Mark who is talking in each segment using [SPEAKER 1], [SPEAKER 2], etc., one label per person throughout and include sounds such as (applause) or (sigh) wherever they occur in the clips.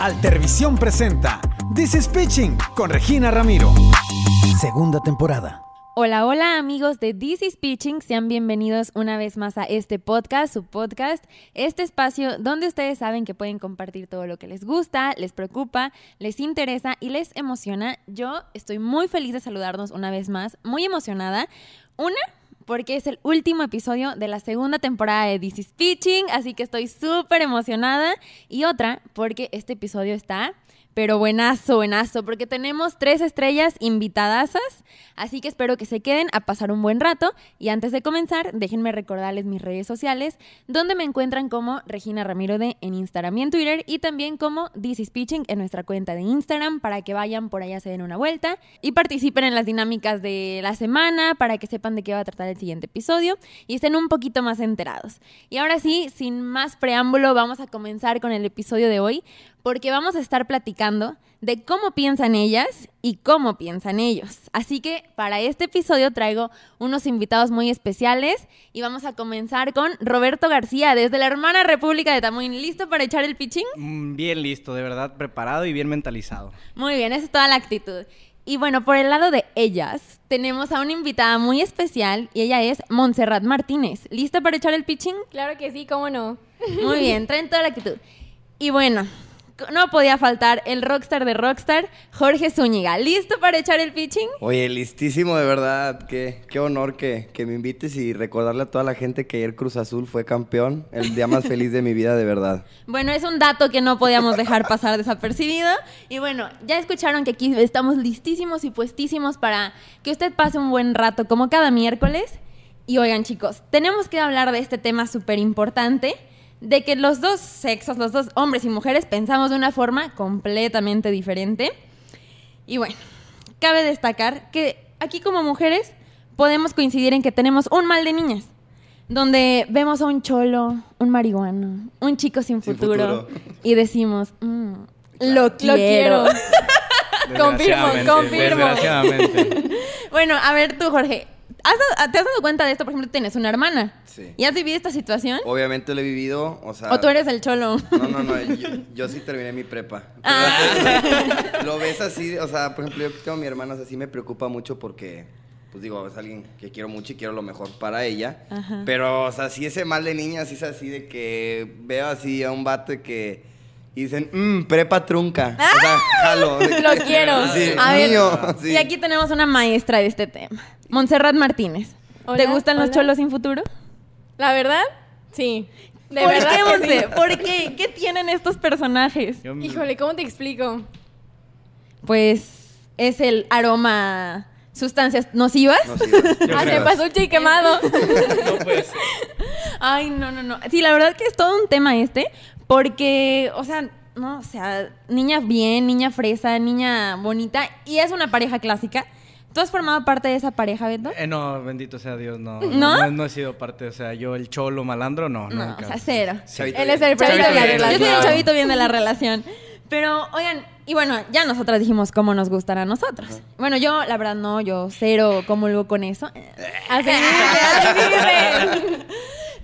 [SPEAKER 1] Altervisión presenta This is Pitching con Regina Ramiro. Segunda temporada.
[SPEAKER 2] Hola, hola amigos de This is Pitching, sean bienvenidos una vez más a este podcast, su podcast, este espacio donde ustedes saben que pueden compartir todo lo que les gusta, les preocupa, les interesa y les emociona. Yo estoy muy feliz de saludarnos una vez más, muy emocionada. Una, porque es el último episodio de la segunda temporada de This is Pitching, así que estoy súper emocionada. Y otra, porque este episodio está pero buenazo, buenazo, porque tenemos tres estrellas invitadasas, así que espero que se queden a pasar un buen rato. Y antes de comenzar, déjenme recordarles mis redes sociales, donde me encuentran como Regina Ramiro de en Instagram y en Twitter, y también como This is en nuestra cuenta de Instagram, para que vayan por allá, se den una vuelta y participen en las dinámicas de la semana, para que sepan de qué va a tratar el siguiente episodio y estén un poquito más enterados. Y ahora sí, sin más preámbulo, vamos a comenzar con el episodio de hoy porque vamos a estar platicando de cómo piensan ellas y cómo piensan ellos. Así que para este episodio traigo unos invitados muy especiales y vamos a comenzar con Roberto García desde la hermana República de Tamuín. ¿Listo para echar el pitching?
[SPEAKER 3] Mm, Bien listo, de verdad, preparado y bien mentalizado.
[SPEAKER 2] Muy bien, esa es toda la actitud. Y bueno, por el lado de ellas, tenemos a una invitada muy especial y ella es Montserrat Martínez. ¿Lista para echar el pitching?
[SPEAKER 4] Claro que sí, cómo no.
[SPEAKER 2] Muy bien, traen toda la actitud. Y bueno, no podía faltar el rockstar de rockstar, Jorge Zúñiga. ¿Listo para echar el pitching?
[SPEAKER 5] Oye, listísimo, de verdad. Qué, qué honor que, que me invites y recordarle a toda la gente que ayer Cruz Azul fue campeón. El día más feliz de mi vida, de verdad.
[SPEAKER 2] Bueno, es un dato que no podíamos dejar pasar desapercibido. Y bueno, ya escucharon que aquí estamos listísimos y puestísimos para que usted pase un buen rato, como cada miércoles. Y oigan, chicos, tenemos que hablar de este tema súper importante de que los dos sexos, los dos hombres y mujeres, pensamos de una forma completamente diferente. Y bueno, cabe destacar que aquí como mujeres podemos coincidir en que tenemos un mal de niñas, donde vemos a un cholo, un marihuano, un chico sin futuro,
[SPEAKER 5] futuro.
[SPEAKER 2] y decimos, "Mm, lo quiero.
[SPEAKER 4] Lo quiero. confirmo, (laughs) confirmo.
[SPEAKER 3] Desgraciadamente. (laughs)
[SPEAKER 2] bueno, a ver tú, Jorge, ¿has dado- ¿te has dado cuenta de esto? Por ejemplo, tienes una hermana.
[SPEAKER 5] Sí.
[SPEAKER 2] ¿Y has vivido esta situación?
[SPEAKER 5] Obviamente lo he vivido, o sea...
[SPEAKER 2] ¿O tú eres el cholo?
[SPEAKER 5] No, no, no, yo, yo sí terminé mi prepa. (laughs)
[SPEAKER 2] Ah. (laughs)
[SPEAKER 5] lo ves así, o sea, por ejemplo, yo que tengo a mi hermana, así me preocupa mucho porque, pues digo, es alguien que quiero mucho y quiero lo mejor para ella.
[SPEAKER 2] Ajá.
[SPEAKER 5] Pero, o sea, sí ese mal de niña, sí es así de que veo así a un vato de que y dicen, mmm, prepa trunca. O sea, jalo.
[SPEAKER 4] Lo quiero. (laughs)
[SPEAKER 5] Sí,
[SPEAKER 2] A ver,
[SPEAKER 5] mío, sí.
[SPEAKER 2] Y aquí tenemos una maestra de este tema. Montserrat Martínez. ¿Te
[SPEAKER 4] Hola,
[SPEAKER 2] gustan los cholos sin futuro?
[SPEAKER 4] La verdad, sí. De
[SPEAKER 2] ¿Por
[SPEAKER 4] verdad
[SPEAKER 2] qué,
[SPEAKER 4] que sí.
[SPEAKER 2] ¿Por qué? ¿Qué tienen estos personajes?
[SPEAKER 3] Yo-
[SPEAKER 4] Híjole, ¿cómo te explico?
[SPEAKER 2] Pues es el aroma, sustancias nocivas.
[SPEAKER 5] No, sí,
[SPEAKER 3] Yo
[SPEAKER 4] Ah, (laughs) se
[SPEAKER 3] creo.
[SPEAKER 4] pasó un chique quemado. (laughs)
[SPEAKER 3] No puede ser.
[SPEAKER 2] Ay, no, no, no. Sí, la verdad que es todo un tema este, porque, o sea, no, o sea, niña bien, niña fresa, niña bonita, y es una pareja clásica. ¿Tú has formado parte de esa pareja, Beto?
[SPEAKER 3] Eh, no, bendito sea Dios, no.
[SPEAKER 2] ¿No?
[SPEAKER 3] No, he sido parte, o sea, yo el cholo malandro, no,
[SPEAKER 2] No,
[SPEAKER 3] nunca.
[SPEAKER 2] o sea, cero.
[SPEAKER 5] Chavito
[SPEAKER 4] Él es
[SPEAKER 5] bien.
[SPEAKER 4] el Freddy de
[SPEAKER 3] Chavito
[SPEAKER 4] la
[SPEAKER 3] bien.
[SPEAKER 2] Yo soy el
[SPEAKER 4] relación.
[SPEAKER 2] chavito bien de la relación. Pero, oigan, y bueno, ya nosotras dijimos cómo nos gustan a nosotros. Bueno, yo, la verdad, no, yo cero comulgo con eso. (laughs)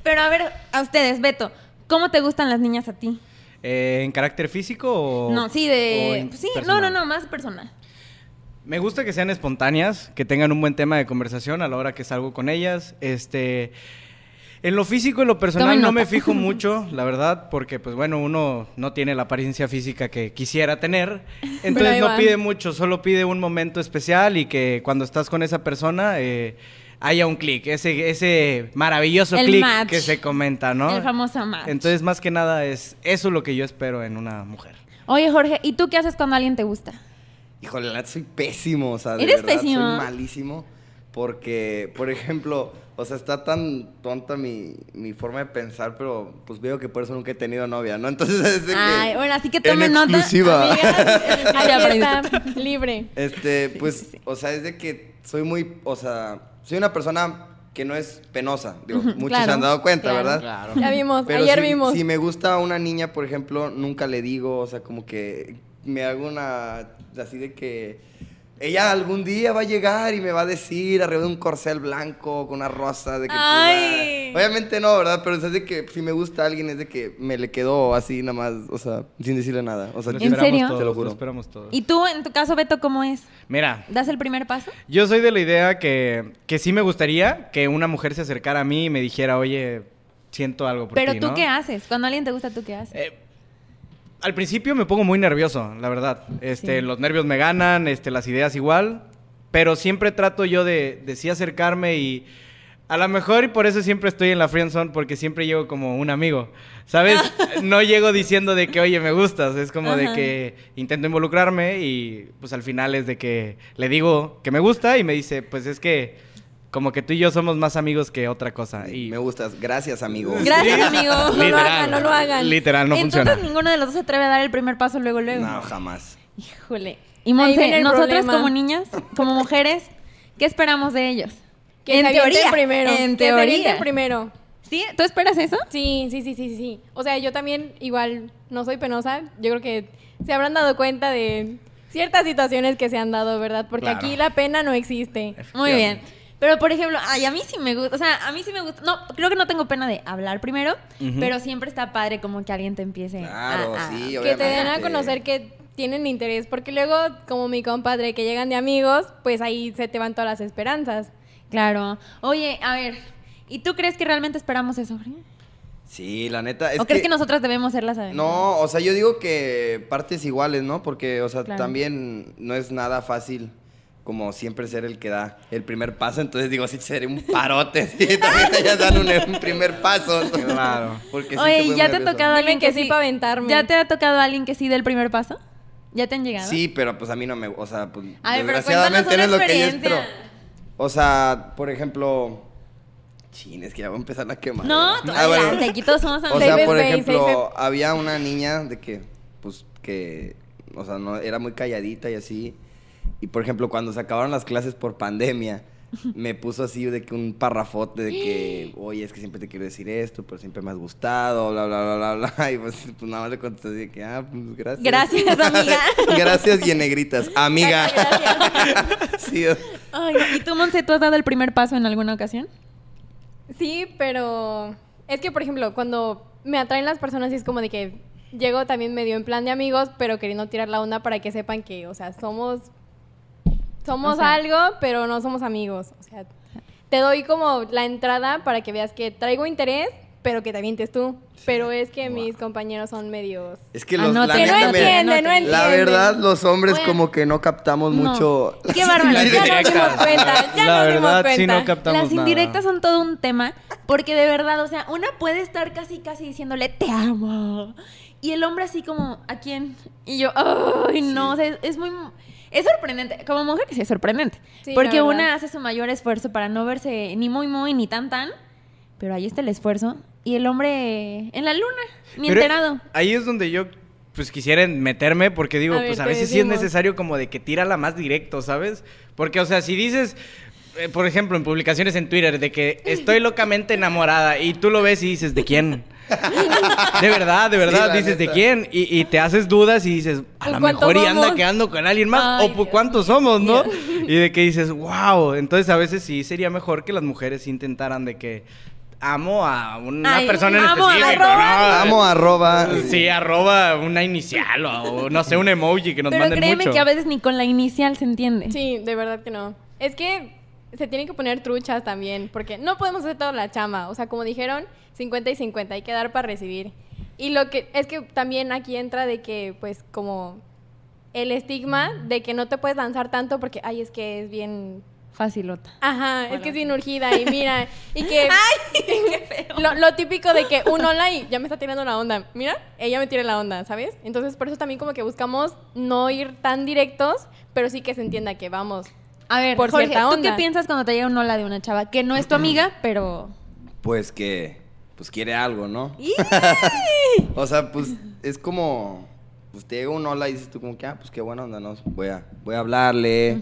[SPEAKER 2] Pero a ver, a ustedes, Beto, ¿cómo te gustan las niñas a ti?
[SPEAKER 3] Eh, ¿En carácter físico o.?
[SPEAKER 2] no, sí, de.
[SPEAKER 3] en
[SPEAKER 2] Sí, no,
[SPEAKER 3] personal?
[SPEAKER 2] no, no, más personal.
[SPEAKER 3] Me gusta que sean espontáneas, que tengan un buen tema de conversación a la hora que salgo con ellas. Este. En lo físico y lo personal no me fijo (laughs) mucho, la verdad, porque pues bueno, uno no tiene la apariencia física que quisiera tener. Entonces no pide mucho, solo pide un momento especial y que cuando estás con esa persona eh, haya un clic, ese, ese maravilloso clic que se comenta, ¿no?
[SPEAKER 2] El famoso match.
[SPEAKER 3] Entonces, más que nada, es eso lo que yo espero en una mujer.
[SPEAKER 2] Oye, Jorge, ¿y tú qué haces cuando alguien te gusta?
[SPEAKER 5] Híjole, la soy pésimo, o sea, de
[SPEAKER 2] ¿Eres
[SPEAKER 5] verdad,
[SPEAKER 2] pésimo?
[SPEAKER 5] soy malísimo. Porque, por ejemplo, o sea, está tan tonta mi, mi forma de pensar, pero pues veo que por eso nunca he tenido novia, ¿no? Entonces (laughs) es de que...
[SPEAKER 2] Ay, bueno, así que
[SPEAKER 5] en
[SPEAKER 2] tomen nota. (laughs)
[SPEAKER 5] exclusiva.
[SPEAKER 4] Está, libre.
[SPEAKER 5] Este,
[SPEAKER 2] Sí,
[SPEAKER 5] pues,
[SPEAKER 2] sí, sí.
[SPEAKER 5] o sea, es de que soy muy, o sea, soy una persona que no es penosa. Digo, muchos
[SPEAKER 2] claro,
[SPEAKER 5] se han dado cuenta,
[SPEAKER 2] claro.
[SPEAKER 5] ¿verdad?
[SPEAKER 4] Ya vimos,
[SPEAKER 5] Pero
[SPEAKER 4] ayer
[SPEAKER 5] si,
[SPEAKER 4] vimos.
[SPEAKER 5] si me gusta una niña, por ejemplo, nunca le digo, o sea, como que me hago una, así de que ella algún día va a llegar y me va a decir arriba de un corcel blanco con una rosa de que...
[SPEAKER 2] Ay.
[SPEAKER 5] Obviamente no, ¿verdad? Pero es de que si me gusta a alguien es de que me le quedó así nada más, o sea, sin decirle nada. O sea,
[SPEAKER 3] Lo
[SPEAKER 2] ¿En
[SPEAKER 3] esperamos
[SPEAKER 2] serio?
[SPEAKER 3] todos,
[SPEAKER 5] Te lo juro.
[SPEAKER 3] esperamos todos.
[SPEAKER 2] ¿Y tú, en tu caso, Beto, cómo es?
[SPEAKER 3] Mira,
[SPEAKER 2] ¿Das el primer paso?
[SPEAKER 3] yo soy de la idea que, que sí me gustaría que una mujer se acercara a mí y me dijera, oye, siento algo por
[SPEAKER 2] Pero
[SPEAKER 3] ti,
[SPEAKER 2] tú
[SPEAKER 3] ¿no?
[SPEAKER 2] qué haces? Cuando alguien te gusta, ¿tú qué haces?
[SPEAKER 3] Eh, al principio me pongo muy nervioso, la verdad. Este,
[SPEAKER 2] Sí.
[SPEAKER 3] Los nervios me ganan, este, las ideas igual. Pero siempre trato yo de, de sí acercarme y a lo mejor y por eso siempre estoy en la friendzone porque siempre llego como un amigo. ¿Sabes? (laughs) no llego diciendo de que, oye, me gustas. Es como de que intento involucrarme y pues al final es de que le digo que me gusta y me dice, pues es que como que tú y yo somos más amigos que otra cosa. Y
[SPEAKER 5] me gustas. Gracias, amigo.
[SPEAKER 2] Gracias, amigo.
[SPEAKER 4] No lo hagan, no lo hagan.
[SPEAKER 3] Literal, no
[SPEAKER 2] Entonces
[SPEAKER 3] funciona.
[SPEAKER 2] ninguno de los dos se atreve a dar el primer paso luego, luego.
[SPEAKER 5] No, jamás.
[SPEAKER 2] Híjole. Y Monse, nosotras
[SPEAKER 4] problema.
[SPEAKER 2] como niñas, como mujeres, ¿qué esperamos de ellos?
[SPEAKER 4] Que se avienten primero.
[SPEAKER 2] En
[SPEAKER 4] que se
[SPEAKER 2] teoría.
[SPEAKER 4] primero.
[SPEAKER 2] ¿Sí? ¿Tú esperas eso?
[SPEAKER 4] Sí, sí, sí, sí, sí, sí. O sea, yo también igual no soy penosa. Yo creo que se habrán dado cuenta de ciertas situaciones que se han dado, ¿verdad? Porque
[SPEAKER 3] Claro.
[SPEAKER 4] aquí la pena no existe.
[SPEAKER 2] Muy bien. Pero, por ejemplo, ay, a mí sí me gusta, o sea, a mí sí me gusta, no, creo que no tengo pena de hablar primero, pero siempre está padre como que alguien te empiece
[SPEAKER 5] Claro,
[SPEAKER 2] a, a-
[SPEAKER 5] sí,
[SPEAKER 4] Que te den a conocer que tienen interés. Porque luego, como mi compadre, que llegan de amigos, pues ahí se te van todas las esperanzas.
[SPEAKER 2] Claro. Oye, a ver, ¿y tú crees que realmente esperamos eso?
[SPEAKER 5] Sí, la neta. Es
[SPEAKER 2] ¿O crees que nosotras debemos ser las aventadas?
[SPEAKER 5] No, o sea, yo digo que partes iguales, ¿no? Porque, o sea,
[SPEAKER 2] Claro.
[SPEAKER 5] también no es nada fácil como siempre ser el que da el primer paso. Entonces digo, sí, seré un parote. (laughs) Sí, también ellas dan un, un primer paso. (laughs)
[SPEAKER 3] Claro.
[SPEAKER 5] Porque sí
[SPEAKER 2] Oye,
[SPEAKER 5] te
[SPEAKER 2] ¿y
[SPEAKER 5] pones
[SPEAKER 2] ya te ha tocado alguien
[SPEAKER 4] que sí
[SPEAKER 2] sí
[SPEAKER 4] pa' aventarme.
[SPEAKER 2] ¿Ya te ha tocado alguien que sí dé el primer paso? ¿Ya te han llegado?
[SPEAKER 5] Sí, pero pues a mí no me... O sea, pues
[SPEAKER 2] A ver, pero
[SPEAKER 5] desgraciadamente
[SPEAKER 2] cuéntanos
[SPEAKER 5] no
[SPEAKER 2] una
[SPEAKER 5] es lo que yo espero. O sea, por ejemplo... Chin, es que ya voy a empezar la quema.
[SPEAKER 2] No, tú
[SPEAKER 5] Ah, bueno.
[SPEAKER 2] aquí todos somos
[SPEAKER 5] O sea, por ejemplo, había una niña de que, pues, que, o sea, no, era muy calladita y así. Y, por ejemplo, cuando se acabaron las clases por pandemia, me puso así de que un parrafote de que, oye, es que siempre te quiero decir esto, pero siempre me has gustado, bla, bla, bla, bla, bla. (laughs) Y pues, pues nada más le contesté así de que, ah, pues gracias.
[SPEAKER 2] Gracias, amiga. (laughs)
[SPEAKER 5] gracias y en negritas. Amiga. (laughs) sí,
[SPEAKER 2] Ay, ¿Y tú, Monse, tú has dado el primer paso en alguna ocasión?
[SPEAKER 4] Sí, pero es que, por ejemplo, cuando me atraen las personas, sí es como de que llego también medio en plan de amigos, pero queriendo tirar la onda para que sepan que, o sea, somos somos
[SPEAKER 2] O sea-
[SPEAKER 4] algo, pero no somos amigos. O sea, te doy como la entrada para que veas que traigo interés, pero que te avientes tú. Pero es que mis compañeros son medios...
[SPEAKER 5] Es que los, la
[SPEAKER 4] Que no entienden, no entienden.
[SPEAKER 5] La verdad, los hombres
[SPEAKER 2] Bueno.
[SPEAKER 5] como que no captamos
[SPEAKER 2] No.
[SPEAKER 5] mucho.
[SPEAKER 2] Qué bárbaro.
[SPEAKER 3] Las
[SPEAKER 4] Ya nos dimos cuenta, ya
[SPEAKER 3] La
[SPEAKER 4] nos dimos
[SPEAKER 3] verdad, sí
[SPEAKER 4] cuenta.
[SPEAKER 3] no captamos
[SPEAKER 2] Las
[SPEAKER 3] nada.
[SPEAKER 2] indirectas son todo un tema, porque de verdad, o sea, una puede estar casi, casi diciéndole, te amo. Y el hombre así como, ¿a quién? Y yo, ay, no, o sea, es, es muy... Es sorprendente, como mujer sí es sorprendente,
[SPEAKER 4] Sí,
[SPEAKER 2] porque una hace su mayor esfuerzo para no verse ni muy, muy, ni tan, tan, pero ahí está el esfuerzo, y el hombre en la luna, ni
[SPEAKER 3] Pero
[SPEAKER 2] enterado.
[SPEAKER 3] Ahí es donde yo pues quisiera meterme porque digo,
[SPEAKER 4] A ver,
[SPEAKER 3] pues a veces sí es necesario como de que tírala más directo, ¿sabes? Porque, o sea, si dices, eh, por ejemplo, en publicaciones en Twitter de que estoy locamente enamorada y tú lo ves y dices, ¿de quién? De verdad, de verdad, dices, ¿de quién? Y, y te haces dudas y dices, a lo
[SPEAKER 4] ¿cuánto
[SPEAKER 3] mejor y anda quedando con alguien más.
[SPEAKER 2] Ay,
[SPEAKER 3] o pues,
[SPEAKER 2] Dios
[SPEAKER 3] cuántos somos, ¿no? (laughs) Y de que dices, wow. Entonces a veces sí sería mejor que las mujeres intentaran de que amo a una
[SPEAKER 2] Ay,
[SPEAKER 3] persona en
[SPEAKER 2] amo,
[SPEAKER 3] específico,
[SPEAKER 2] arroba.
[SPEAKER 3] ¿no?
[SPEAKER 5] Amo arroba.
[SPEAKER 3] Sí, arroba una inicial o, o no sé, un emoji que nos
[SPEAKER 2] Pero
[SPEAKER 3] manden
[SPEAKER 2] créeme
[SPEAKER 3] mucho.
[SPEAKER 2] que a veces ni con la inicial se entiende.
[SPEAKER 4] Sí, de verdad que no. Es que se tienen que poner truchas también, porque no podemos hacer toda la chama. O sea, como dijeron, 50 y 50, hay que dar para recibir. Y lo que es que también aquí entra de que, pues, como el estigma de que no te puedes lanzar tanto porque, ay, es que es bien
[SPEAKER 2] Facilota.
[SPEAKER 4] Ajá, es que es bien urgida y mira, y (laughs) que... (laughs) Lo, lo típico de que un hola y ya me está tirando la onda. Mira, ella me tira la onda, ¿sabes? Entonces, por eso también como que buscamos no ir tan directos, pero sí que se entienda que vamos.
[SPEAKER 2] A ver,
[SPEAKER 4] Por
[SPEAKER 2] Jorge,
[SPEAKER 4] cierta
[SPEAKER 2] ¿tú
[SPEAKER 4] onda.
[SPEAKER 2] qué piensas cuando te llega un hola de una chava que no es tu amiga, pero...
[SPEAKER 5] Pues que, pues quiere algo, ¿no? (laughs) o sea, pues es como, pues te llega un hola y dices tú como que, ah, pues qué buena onda, ¿no? Voy a, voy a hablarle,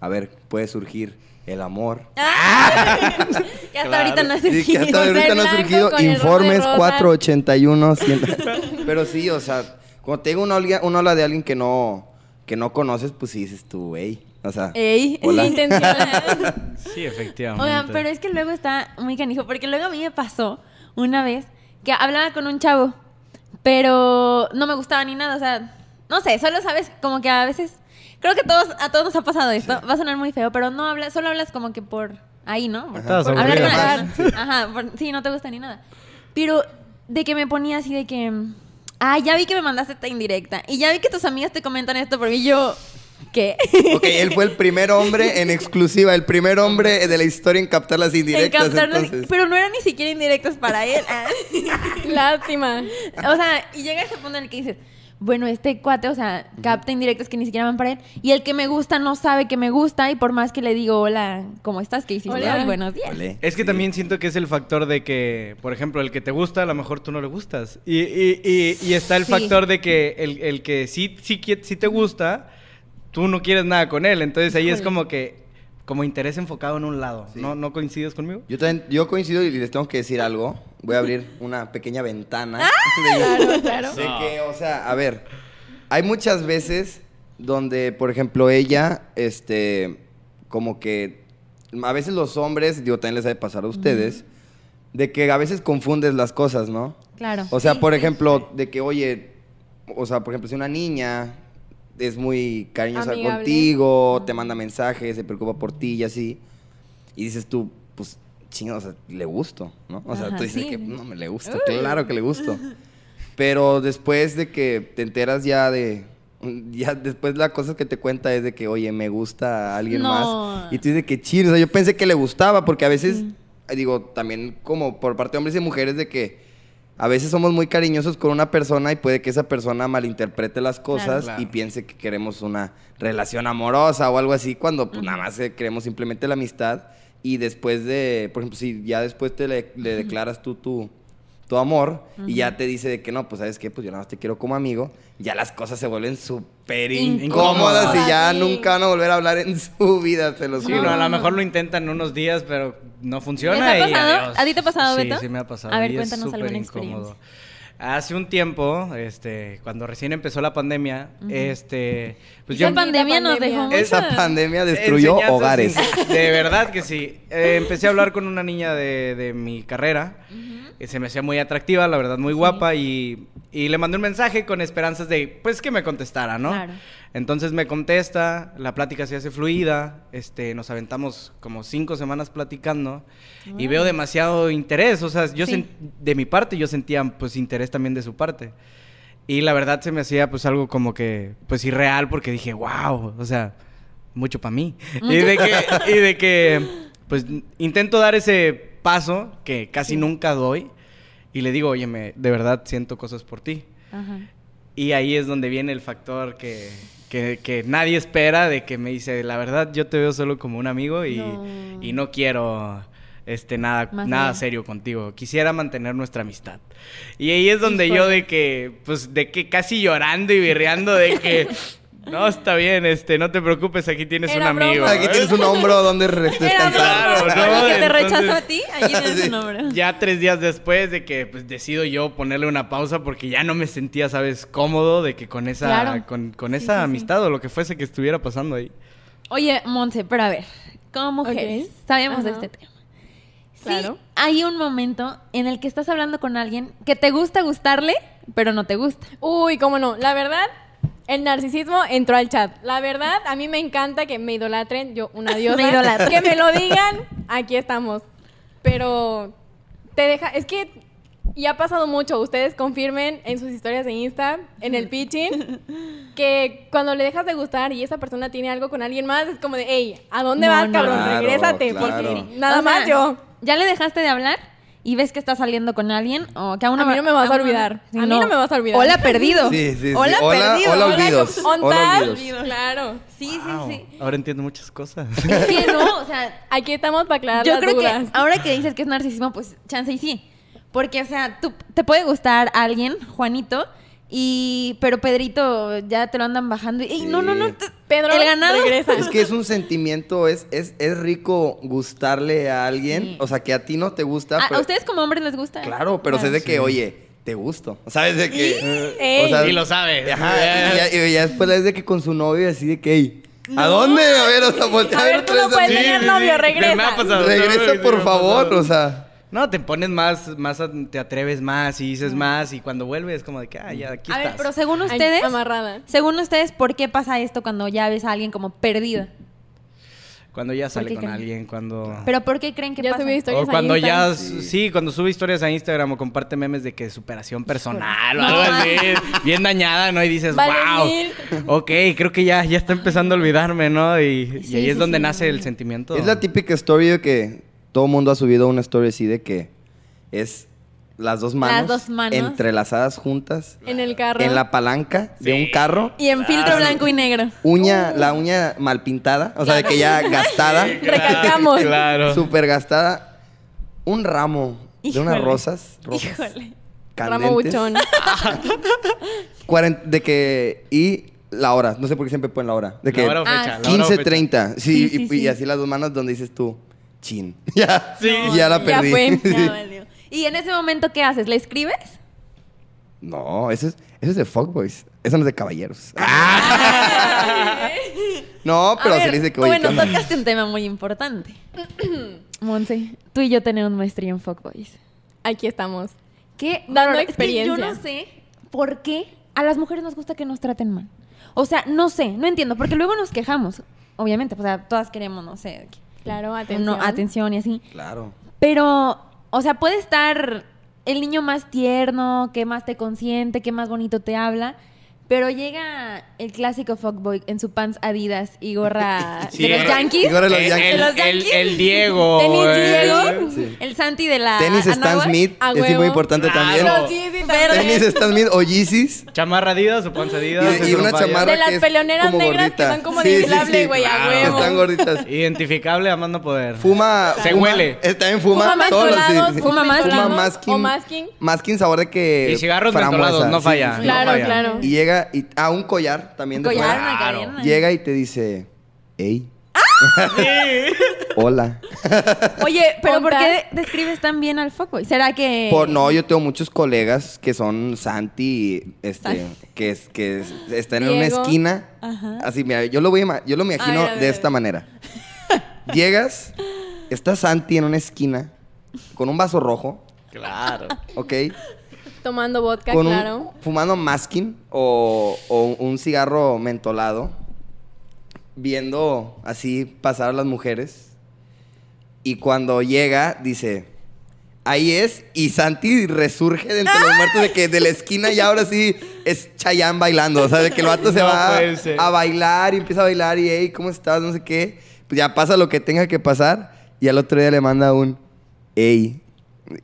[SPEAKER 5] a ver, puede surgir el amor. (laughs)
[SPEAKER 2] que hasta ahorita no ha
[SPEAKER 5] Sí, que
[SPEAKER 2] surgido.
[SPEAKER 5] hasta ahorita no ha surgido informes
[SPEAKER 4] rosa.
[SPEAKER 5] 481. 100. (laughs) Pero sí, o sea, cuando te llega un hola, un hola de alguien que no, que no conoces, pues sí dices tú, hey, O sea,
[SPEAKER 4] Ey, (laughs)
[SPEAKER 5] hola.
[SPEAKER 4] intencional.
[SPEAKER 3] Sí, efectivamente.
[SPEAKER 2] Oigan, pero es que luego está muy canijo, porque luego a mí me pasó una vez que hablaba con un chavo, pero no me gustaba ni nada, o sea, no sé, solo sabes como que a veces, creo que todos, a todos nos ha pasado esto, va a sonar muy feo, pero no hablas, solo hablas como que por ahí, ¿no? Por-
[SPEAKER 3] Estabas
[SPEAKER 2] por hablar con alguien. Ajá, por- sí, no te gusta ni nada. Pero de que me ponía así de que, ah, ya vi que me mandaste esta indirecta, y ya vi que tus amigas te comentan esto, porque yo, ¿qué? (laughs)
[SPEAKER 5] Ok, él fue el primer hombre en exclusiva, el primer hombre de la historia en captar las
[SPEAKER 2] En
[SPEAKER 5] indirectas.
[SPEAKER 2] captarlas-
[SPEAKER 5] entonces.
[SPEAKER 2] pero no eran ni siquiera indirectas para él. (laughs)
[SPEAKER 4] Lástima.
[SPEAKER 2] O sea, y llega ese punto en el que dices, bueno, este cuate, o sea, capta indirectos que ni siquiera van para él. Y el que me gusta no sabe que me gusta. Y por más que le digo, hola, ¿cómo estás? ¿Qué hiciste?
[SPEAKER 4] Hola.
[SPEAKER 2] hoy? buenos días.
[SPEAKER 5] Ole.
[SPEAKER 3] Es que también siento que es el factor de que, por ejemplo, el que te gusta, a lo mejor tú no le gustas. Y, y- y- y está el
[SPEAKER 2] Sí.
[SPEAKER 3] factor de que el, el que sí, sí, sí te gusta, tú no quieres nada con él. Entonces ahí es como que, como interés enfocado en un lado.
[SPEAKER 5] Sí.
[SPEAKER 3] ¿No, ¿No coincides conmigo?
[SPEAKER 5] Yo también, yo coincido y les tengo que decir algo. Voy a abrir una pequeña ventana.
[SPEAKER 2] ¡Ah! (laughs)
[SPEAKER 5] de-
[SPEAKER 4] Claro, claro.
[SPEAKER 5] De que, o sea, a ver, hay muchas veces donde, por ejemplo, ella, este, como que, a veces los hombres, digo, también les debe pasar a ustedes, de que a veces confundes las cosas, ¿no?
[SPEAKER 2] Claro.
[SPEAKER 5] O sea,
[SPEAKER 2] Sí,
[SPEAKER 5] por
[SPEAKER 2] sí.
[SPEAKER 5] ejemplo, de que, oye, o sea, por ejemplo, si una niña es muy cariñosa
[SPEAKER 4] Amigable.
[SPEAKER 5] contigo, te manda mensajes, se preocupa por ti y así, y dices tú, pues, chinga, o sea, le gusto, ¿no? O sea,
[SPEAKER 2] Ajá,
[SPEAKER 5] tú dices
[SPEAKER 2] sí.
[SPEAKER 5] que no me le gusto, claro que le gusto. (laughs) Pero después de que te enteras ya de. Ya después la cosa que te cuenta es de que, oye, me gusta a alguien
[SPEAKER 2] No.
[SPEAKER 5] más. Y tú dices que chido. O sea, yo pensé que le gustaba, porque a veces, eh, digo, también como por parte de hombres y mujeres, de que a veces somos muy cariñosos con una persona y puede que esa persona malinterprete las cosas
[SPEAKER 3] Claro.
[SPEAKER 5] y piense que queremos una relación amorosa o algo así, cuando pues nada más eh, queremos simplemente la amistad. Y después de, por ejemplo, si ya después te le, le declaras tú tu, tu amor y ya te dice de que no, pues sabes qué, pues yo nada más te quiero como amigo, ya las cosas se vuelven súper incómodas y ya
[SPEAKER 4] Sí.
[SPEAKER 5] nunca van a volver a hablar en su vida, se los
[SPEAKER 3] Sí,
[SPEAKER 5] juro.
[SPEAKER 3] no, a lo mejor lo intentan unos días, pero no funciona.
[SPEAKER 2] ¿Les ha
[SPEAKER 3] y
[SPEAKER 2] pasado?
[SPEAKER 3] adiós.
[SPEAKER 2] ¿A ti te ha pasado,
[SPEAKER 3] sí,
[SPEAKER 2] Beto?
[SPEAKER 3] Sí, me ha pasado.
[SPEAKER 2] A ver,
[SPEAKER 3] y es
[SPEAKER 2] cuéntanos
[SPEAKER 3] súper
[SPEAKER 2] alguna
[SPEAKER 3] incómodo.
[SPEAKER 2] experiencia.
[SPEAKER 3] Hace un tiempo, este, cuando recién empezó la pandemia, este, pues
[SPEAKER 2] Esa
[SPEAKER 3] yo
[SPEAKER 2] pandemia nos dejó
[SPEAKER 5] Esa pandemia destruyó
[SPEAKER 3] Enseñanzas
[SPEAKER 5] hogares.
[SPEAKER 3] sin- (laughs) De verdad que sí. Eh, empecé a hablar con una niña de, de mi carrera. Eh, Se me hacía muy atractiva, la verdad, muy guapa. Y, y le mandé un mensaje con esperanzas de, pues, que me contestara, ¿no?
[SPEAKER 2] Claro.
[SPEAKER 3] Entonces me contesta, la plática se hace fluida. Este, nos aventamos como cinco semanas platicando. Y veo demasiado interés. O sea, yo
[SPEAKER 2] Sí.
[SPEAKER 3] de mi parte, yo sentía, pues, interés también de su parte. Y la verdad se me hacía pues algo como que pues irreal porque dije, wow, o sea, mucho para mí. Y de que y de que pues intento dar ese paso que casi nunca doy y le digo, "Oye, me, de verdad siento cosas por ti."
[SPEAKER 2] Ajá.
[SPEAKER 3] Y ahí es donde viene el factor que, que, que nadie espera de que me dice, la verdad yo te veo solo como un amigo y
[SPEAKER 2] No.
[SPEAKER 3] y no quiero este nada
[SPEAKER 2] Más
[SPEAKER 3] nada serio contigo. Quisiera mantener nuestra amistad. Y ahí es donde yo de que pues de que casi llorando y birreando de que (laughs) no está bien, este, no te preocupes, aquí tienes
[SPEAKER 4] Era
[SPEAKER 3] un amigo.
[SPEAKER 4] broma.
[SPEAKER 5] Aquí tienes un hombro donde descansar.
[SPEAKER 3] Claro. ¿no?
[SPEAKER 2] Que te rechazó a ti, allí tienes
[SPEAKER 5] Sí.
[SPEAKER 2] su nombre.
[SPEAKER 3] Ya tres días después de que pues decido yo ponerle una pausa porque ya no me sentía, sabes, cómodo de que con esa,
[SPEAKER 2] Claro.
[SPEAKER 3] con, con
[SPEAKER 2] Sí,
[SPEAKER 3] esa
[SPEAKER 2] sí, sí.
[SPEAKER 3] amistad o lo que fuese que estuviera pasando ahí.
[SPEAKER 2] Oye, Monse, pero a ver, como mujeres,
[SPEAKER 4] Ok.
[SPEAKER 2] sabemos de este tema. Sí,
[SPEAKER 4] Claro.
[SPEAKER 2] hay un momento en el que estás hablando con alguien que te gusta gustarle, pero no te gusta.
[SPEAKER 4] Uy, cómo no. La verdad, el narcisismo entró al chat. La verdad, a mí me encanta que me idolatren. Yo, una (laughs) diosa.
[SPEAKER 2] Me idolatren.
[SPEAKER 4] Que me lo digan. Aquí estamos. Pero te deja. Es que. Y ha pasado mucho. Ustedes confirmen en sus historias de Insta, en el pitching, (laughs) que cuando le dejas de gustar y esa persona tiene algo con alguien más, es como de, hey, ¿a dónde
[SPEAKER 2] No,
[SPEAKER 4] vas,
[SPEAKER 2] no.
[SPEAKER 4] cabrón?
[SPEAKER 5] Claro,
[SPEAKER 4] Regrésate.
[SPEAKER 5] claro.
[SPEAKER 4] Porque nada
[SPEAKER 2] O sea,
[SPEAKER 4] más yo.
[SPEAKER 2] Ya le dejaste de hablar y ves que está saliendo con alguien o que aún no
[SPEAKER 4] A mí no me vas a olvidar. A mí no me vas a olvidar.
[SPEAKER 2] Hola perdido.
[SPEAKER 5] Sí, sí, sí.
[SPEAKER 2] Hola,
[SPEAKER 5] Hola-
[SPEAKER 2] perdido.
[SPEAKER 5] hola, olvidos.
[SPEAKER 4] ¿on
[SPEAKER 5] Hola, olvidos.
[SPEAKER 4] Claro.
[SPEAKER 2] Sí,
[SPEAKER 3] Wow,
[SPEAKER 2] sí, sí.
[SPEAKER 3] Ahora entiendo muchas cosas.
[SPEAKER 2] Es que no, o sea,
[SPEAKER 4] Aquí estamos para aclarar
[SPEAKER 2] yo
[SPEAKER 4] las
[SPEAKER 2] creo
[SPEAKER 4] dudas.
[SPEAKER 2] que ahora que dices que es narcisismo, pues chance y sí. Porque, o sea, tú te puede gustar alguien, Juanito, y pero Pedrito ya te lo andan bajando. Y
[SPEAKER 5] Sí.
[SPEAKER 2] no, no, no.
[SPEAKER 4] Pedro,
[SPEAKER 2] el ganado.
[SPEAKER 4] regresa.
[SPEAKER 5] Es que es un sentimiento, es, es, es rico gustarle a alguien.
[SPEAKER 2] Sí.
[SPEAKER 5] O sea, que a ti no te gusta.
[SPEAKER 2] ¿A, a ustedes como hombres les gusta?
[SPEAKER 5] Claro, pero sé de que, oye, te gusto. ¿Sabes? De que.
[SPEAKER 4] Ey.
[SPEAKER 3] Y lo sabes.
[SPEAKER 5] Ajá, y ya, y ya después es de que con su novio así de que, hey, ¿A dónde? A ver, o sea, voltea
[SPEAKER 4] A ver, tú no puedes tener novio, regresa.
[SPEAKER 3] Me ha pasado.
[SPEAKER 5] Regresa,
[SPEAKER 3] Sí,
[SPEAKER 5] por favor, o sea.
[SPEAKER 3] No, te pones más, más, a- te atreves más y dices más y cuando vuelves como de que, ah, ya, aquí
[SPEAKER 2] A ver,
[SPEAKER 3] estás.
[SPEAKER 2] pero según
[SPEAKER 4] Ay,
[SPEAKER 2] ustedes,
[SPEAKER 4] Amarrada.
[SPEAKER 2] según ustedes, ¿por qué pasa esto cuando ya ves a alguien como perdida?
[SPEAKER 3] Cuando ya sale
[SPEAKER 2] qué
[SPEAKER 3] con
[SPEAKER 2] creen?
[SPEAKER 3] alguén, cuando...
[SPEAKER 2] ¿Pero por qué creen que
[SPEAKER 4] Ya
[SPEAKER 2] pasa?
[SPEAKER 4] subí historias
[SPEAKER 3] O cuando ya, sí. cuando sube historias a Instagram o comparte memes de que superación personal o algo así, bien dañada, ¿no? Y dices,
[SPEAKER 4] Vale
[SPEAKER 3] wow,
[SPEAKER 4] mil".
[SPEAKER 3] ok, creo que ya, ya está empezando a olvidarme, ¿no? Y, y
[SPEAKER 2] Sí,
[SPEAKER 3] ahí es donde
[SPEAKER 2] sí.
[SPEAKER 3] nace el sentimiento.
[SPEAKER 5] Es la típica story de que todo el mundo ha subido una story así de que es las dos manos,
[SPEAKER 2] dos manos.
[SPEAKER 5] entrelazadas juntas
[SPEAKER 4] En el carro.
[SPEAKER 5] en la palanca de un carro,
[SPEAKER 2] Y en filtro blanco y negro.
[SPEAKER 5] uña, la uña mal pintada, o sea, de que ya (laughs) gastada,
[SPEAKER 4] Recalcamos.
[SPEAKER 3] Claro.
[SPEAKER 5] súper gastada, un ramo de unas rosas, rosas
[SPEAKER 2] Híjole.
[SPEAKER 4] Ramo buchón. (laughs)
[SPEAKER 5] de que y la hora, no sé por qué siempre ponen la hora, de que
[SPEAKER 3] La hora o fecha,
[SPEAKER 2] Ah,
[SPEAKER 3] la hora o fecha.
[SPEAKER 5] 15:30, sí,
[SPEAKER 2] Sí, sí,
[SPEAKER 5] y,
[SPEAKER 2] sí.
[SPEAKER 5] y así las dos manos donde dices tú, chin, (laughs) ya,
[SPEAKER 3] Sí.
[SPEAKER 5] ya la
[SPEAKER 4] Ya
[SPEAKER 5] perdí.
[SPEAKER 4] fue. (laughs)
[SPEAKER 5] Sí.
[SPEAKER 2] Ya valió. ¿Y en ese momento qué haces? ¿Le escribes?
[SPEAKER 5] No, eso es, de fuckboys. Eso no es de caballeros. (laughs) no, pero
[SPEAKER 2] A
[SPEAKER 5] se
[SPEAKER 2] ver,
[SPEAKER 5] le dice que oye,
[SPEAKER 2] Bueno, tocaste un tema muy importante. (clears throat) Monse, tú y yo tenemos maestría en Fuckboys.
[SPEAKER 4] Aquí estamos.
[SPEAKER 2] ¿Qué?
[SPEAKER 4] Dando.
[SPEAKER 2] Es que yo
[SPEAKER 4] experiencia.
[SPEAKER 2] no sé por qué a las mujeres nos gusta que nos traten mal. O sea, no sé, no entiendo, porque luego nos quejamos. Obviamente, pues, o sea, todas queremos, no sé,
[SPEAKER 4] Claro,
[SPEAKER 2] atención,
[SPEAKER 4] atención.
[SPEAKER 2] atención y así.
[SPEAKER 5] Claro.
[SPEAKER 2] Pero, o sea, puede estar el niño más tierno, que más te consiente, que más bonito te habla. Pero llega el clásico fuckboy en su pants Adidas y gorra (laughs)
[SPEAKER 3] Sí,
[SPEAKER 2] de los
[SPEAKER 3] el-
[SPEAKER 2] Yankees.
[SPEAKER 5] y gorra de los
[SPEAKER 3] El-
[SPEAKER 5] Yankees.
[SPEAKER 3] El,
[SPEAKER 2] ¿De
[SPEAKER 3] el-
[SPEAKER 2] Yankees?
[SPEAKER 3] el Diego. (laughs)
[SPEAKER 2] Tenis
[SPEAKER 3] el-
[SPEAKER 2] Diego,
[SPEAKER 5] Sí.
[SPEAKER 2] el Santi de la
[SPEAKER 5] Tenis Stan. Smith, es muy importante
[SPEAKER 3] Claro.
[SPEAKER 5] también.
[SPEAKER 4] Los también.
[SPEAKER 5] Tenis Stan Smith o Yeezys.
[SPEAKER 3] Chamarra Adidas o panza Adidas.
[SPEAKER 5] Y, y una chamarra
[SPEAKER 4] De las
[SPEAKER 5] que es
[SPEAKER 4] peleoneras
[SPEAKER 5] como
[SPEAKER 4] negras
[SPEAKER 5] gordita.
[SPEAKER 4] que son como
[SPEAKER 5] Sí, sí,
[SPEAKER 4] inflables,
[SPEAKER 5] sí,
[SPEAKER 4] güey, a huevo.
[SPEAKER 5] Están gorditas.
[SPEAKER 3] Identificable a más no poder.
[SPEAKER 5] Fuma.
[SPEAKER 3] Se
[SPEAKER 5] fuma-
[SPEAKER 3] huele.
[SPEAKER 5] eh, También fuma.
[SPEAKER 4] Fuma
[SPEAKER 5] todos los- sí,
[SPEAKER 2] fuma masking.
[SPEAKER 5] Fuma
[SPEAKER 2] o
[SPEAKER 5] masking.
[SPEAKER 4] masking.
[SPEAKER 5] Masking sabor de que.
[SPEAKER 3] Y cigarros mentolados, no falla.
[SPEAKER 4] Claro, claro.
[SPEAKER 5] Y llega y a un collar también de
[SPEAKER 2] Collar,
[SPEAKER 5] fuera.
[SPEAKER 2] una
[SPEAKER 3] Claro.
[SPEAKER 2] cadena.
[SPEAKER 5] Llega y te dice, hey. (laughs) Hola. (laughs)
[SPEAKER 2] Oye, pero ¿por qué describes tan bien al fuckboy? ¿Será que...?
[SPEAKER 5] Por, no, yo tengo muchos colegas que son Santi, este,
[SPEAKER 2] Santi.
[SPEAKER 5] que es, que es- están en una esquina.
[SPEAKER 2] Ajá.
[SPEAKER 5] Así, mira, yo lo voy a, yo lo me imagino
[SPEAKER 2] A ver, a ver,
[SPEAKER 5] de esta manera. (laughs) Llegas, está Santi en una esquina con un vaso rojo,
[SPEAKER 3] Claro.
[SPEAKER 5] ¿ok?
[SPEAKER 4] Tomando vodka,
[SPEAKER 5] con un-
[SPEAKER 4] claro.
[SPEAKER 5] fumando masking o, o un cigarro mentolado, viendo así pasar a las mujeres. Y cuando llega, dice, ahí es, y Santi resurge de entre los muertos de que de la esquina y ahora sí es Chayanne bailando. O sea, de que el vato se
[SPEAKER 3] No
[SPEAKER 5] va a bailar y empieza a bailar y, hey, ¿cómo estás? No sé qué. Pues ya pasa lo que tenga que pasar y al otro día le manda un, hey,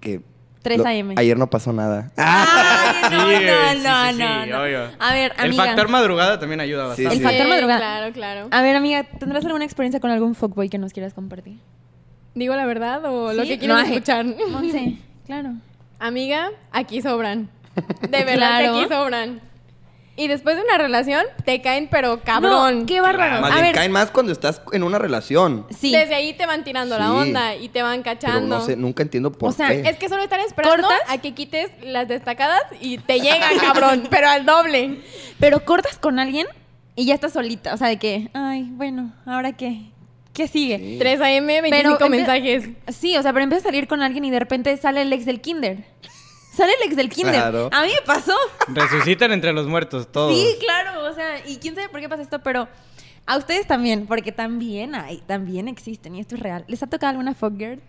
[SPEAKER 5] que...
[SPEAKER 2] 3
[SPEAKER 5] lo-
[SPEAKER 2] AM.
[SPEAKER 5] Ayer no pasó nada.
[SPEAKER 2] Ay, no,
[SPEAKER 3] Sí,
[SPEAKER 2] no,
[SPEAKER 3] sí,
[SPEAKER 2] no,
[SPEAKER 3] sí,
[SPEAKER 2] no,
[SPEAKER 3] sí,
[SPEAKER 2] no.
[SPEAKER 3] obvio.
[SPEAKER 2] A ver,
[SPEAKER 3] El
[SPEAKER 2] amiga.
[SPEAKER 3] factor madrugada también ayuda
[SPEAKER 5] Sí,
[SPEAKER 3] bastante.
[SPEAKER 2] El factor madrugada.
[SPEAKER 4] Claro, claro.
[SPEAKER 2] A ver, amiga, ¿tendrás alguna experiencia con algún fuckboy que nos quieras compartir?
[SPEAKER 4] ¿Digo la verdad o lo
[SPEAKER 2] ¿Sí?
[SPEAKER 4] que quieren
[SPEAKER 2] No,
[SPEAKER 4] escuchar? (laughs)
[SPEAKER 2] Monse, claro.
[SPEAKER 4] Amiga, aquí sobran. De verdad
[SPEAKER 2] Claro.
[SPEAKER 4] aquí sobran. Y después de una relación, te caen, pero cabrón.
[SPEAKER 2] No, qué bárbaro.
[SPEAKER 5] Más
[SPEAKER 2] A
[SPEAKER 5] bien,
[SPEAKER 2] ver,
[SPEAKER 5] caen más cuando estás en una relación.
[SPEAKER 2] sí.
[SPEAKER 4] Desde ahí te van tirando la onda y te van
[SPEAKER 5] Pero
[SPEAKER 4] cachando.
[SPEAKER 5] no sé, nunca entiendo por
[SPEAKER 2] O sea,
[SPEAKER 5] qué.
[SPEAKER 4] Es que solo están esperando
[SPEAKER 2] ¿Cortas?
[SPEAKER 4] a que quites las destacadas y te llegan, (laughs) cabrón, pero al doble.
[SPEAKER 2] Pero cortas con alguien y ya estás solita. O sea, de que, ay, bueno, ¿ahora qué? ¿Qué sigue?
[SPEAKER 5] Sí.
[SPEAKER 4] 3 AM, 25
[SPEAKER 2] Pero
[SPEAKER 4] mensajes.
[SPEAKER 2] Sí, o sea, pero empiezas a salir con alguien y de repente sale el ex del kinder. Sale el ex del kinder.
[SPEAKER 5] Claro.
[SPEAKER 2] A mí me pasó.
[SPEAKER 3] Resucitan entre los muertos, todos.
[SPEAKER 2] Sí, claro, o sea, y quién sabe por qué pasa esto, pero a ustedes también, porque también hay, también existen, y esto es real. ¿Les ha tocado alguna fuck girl?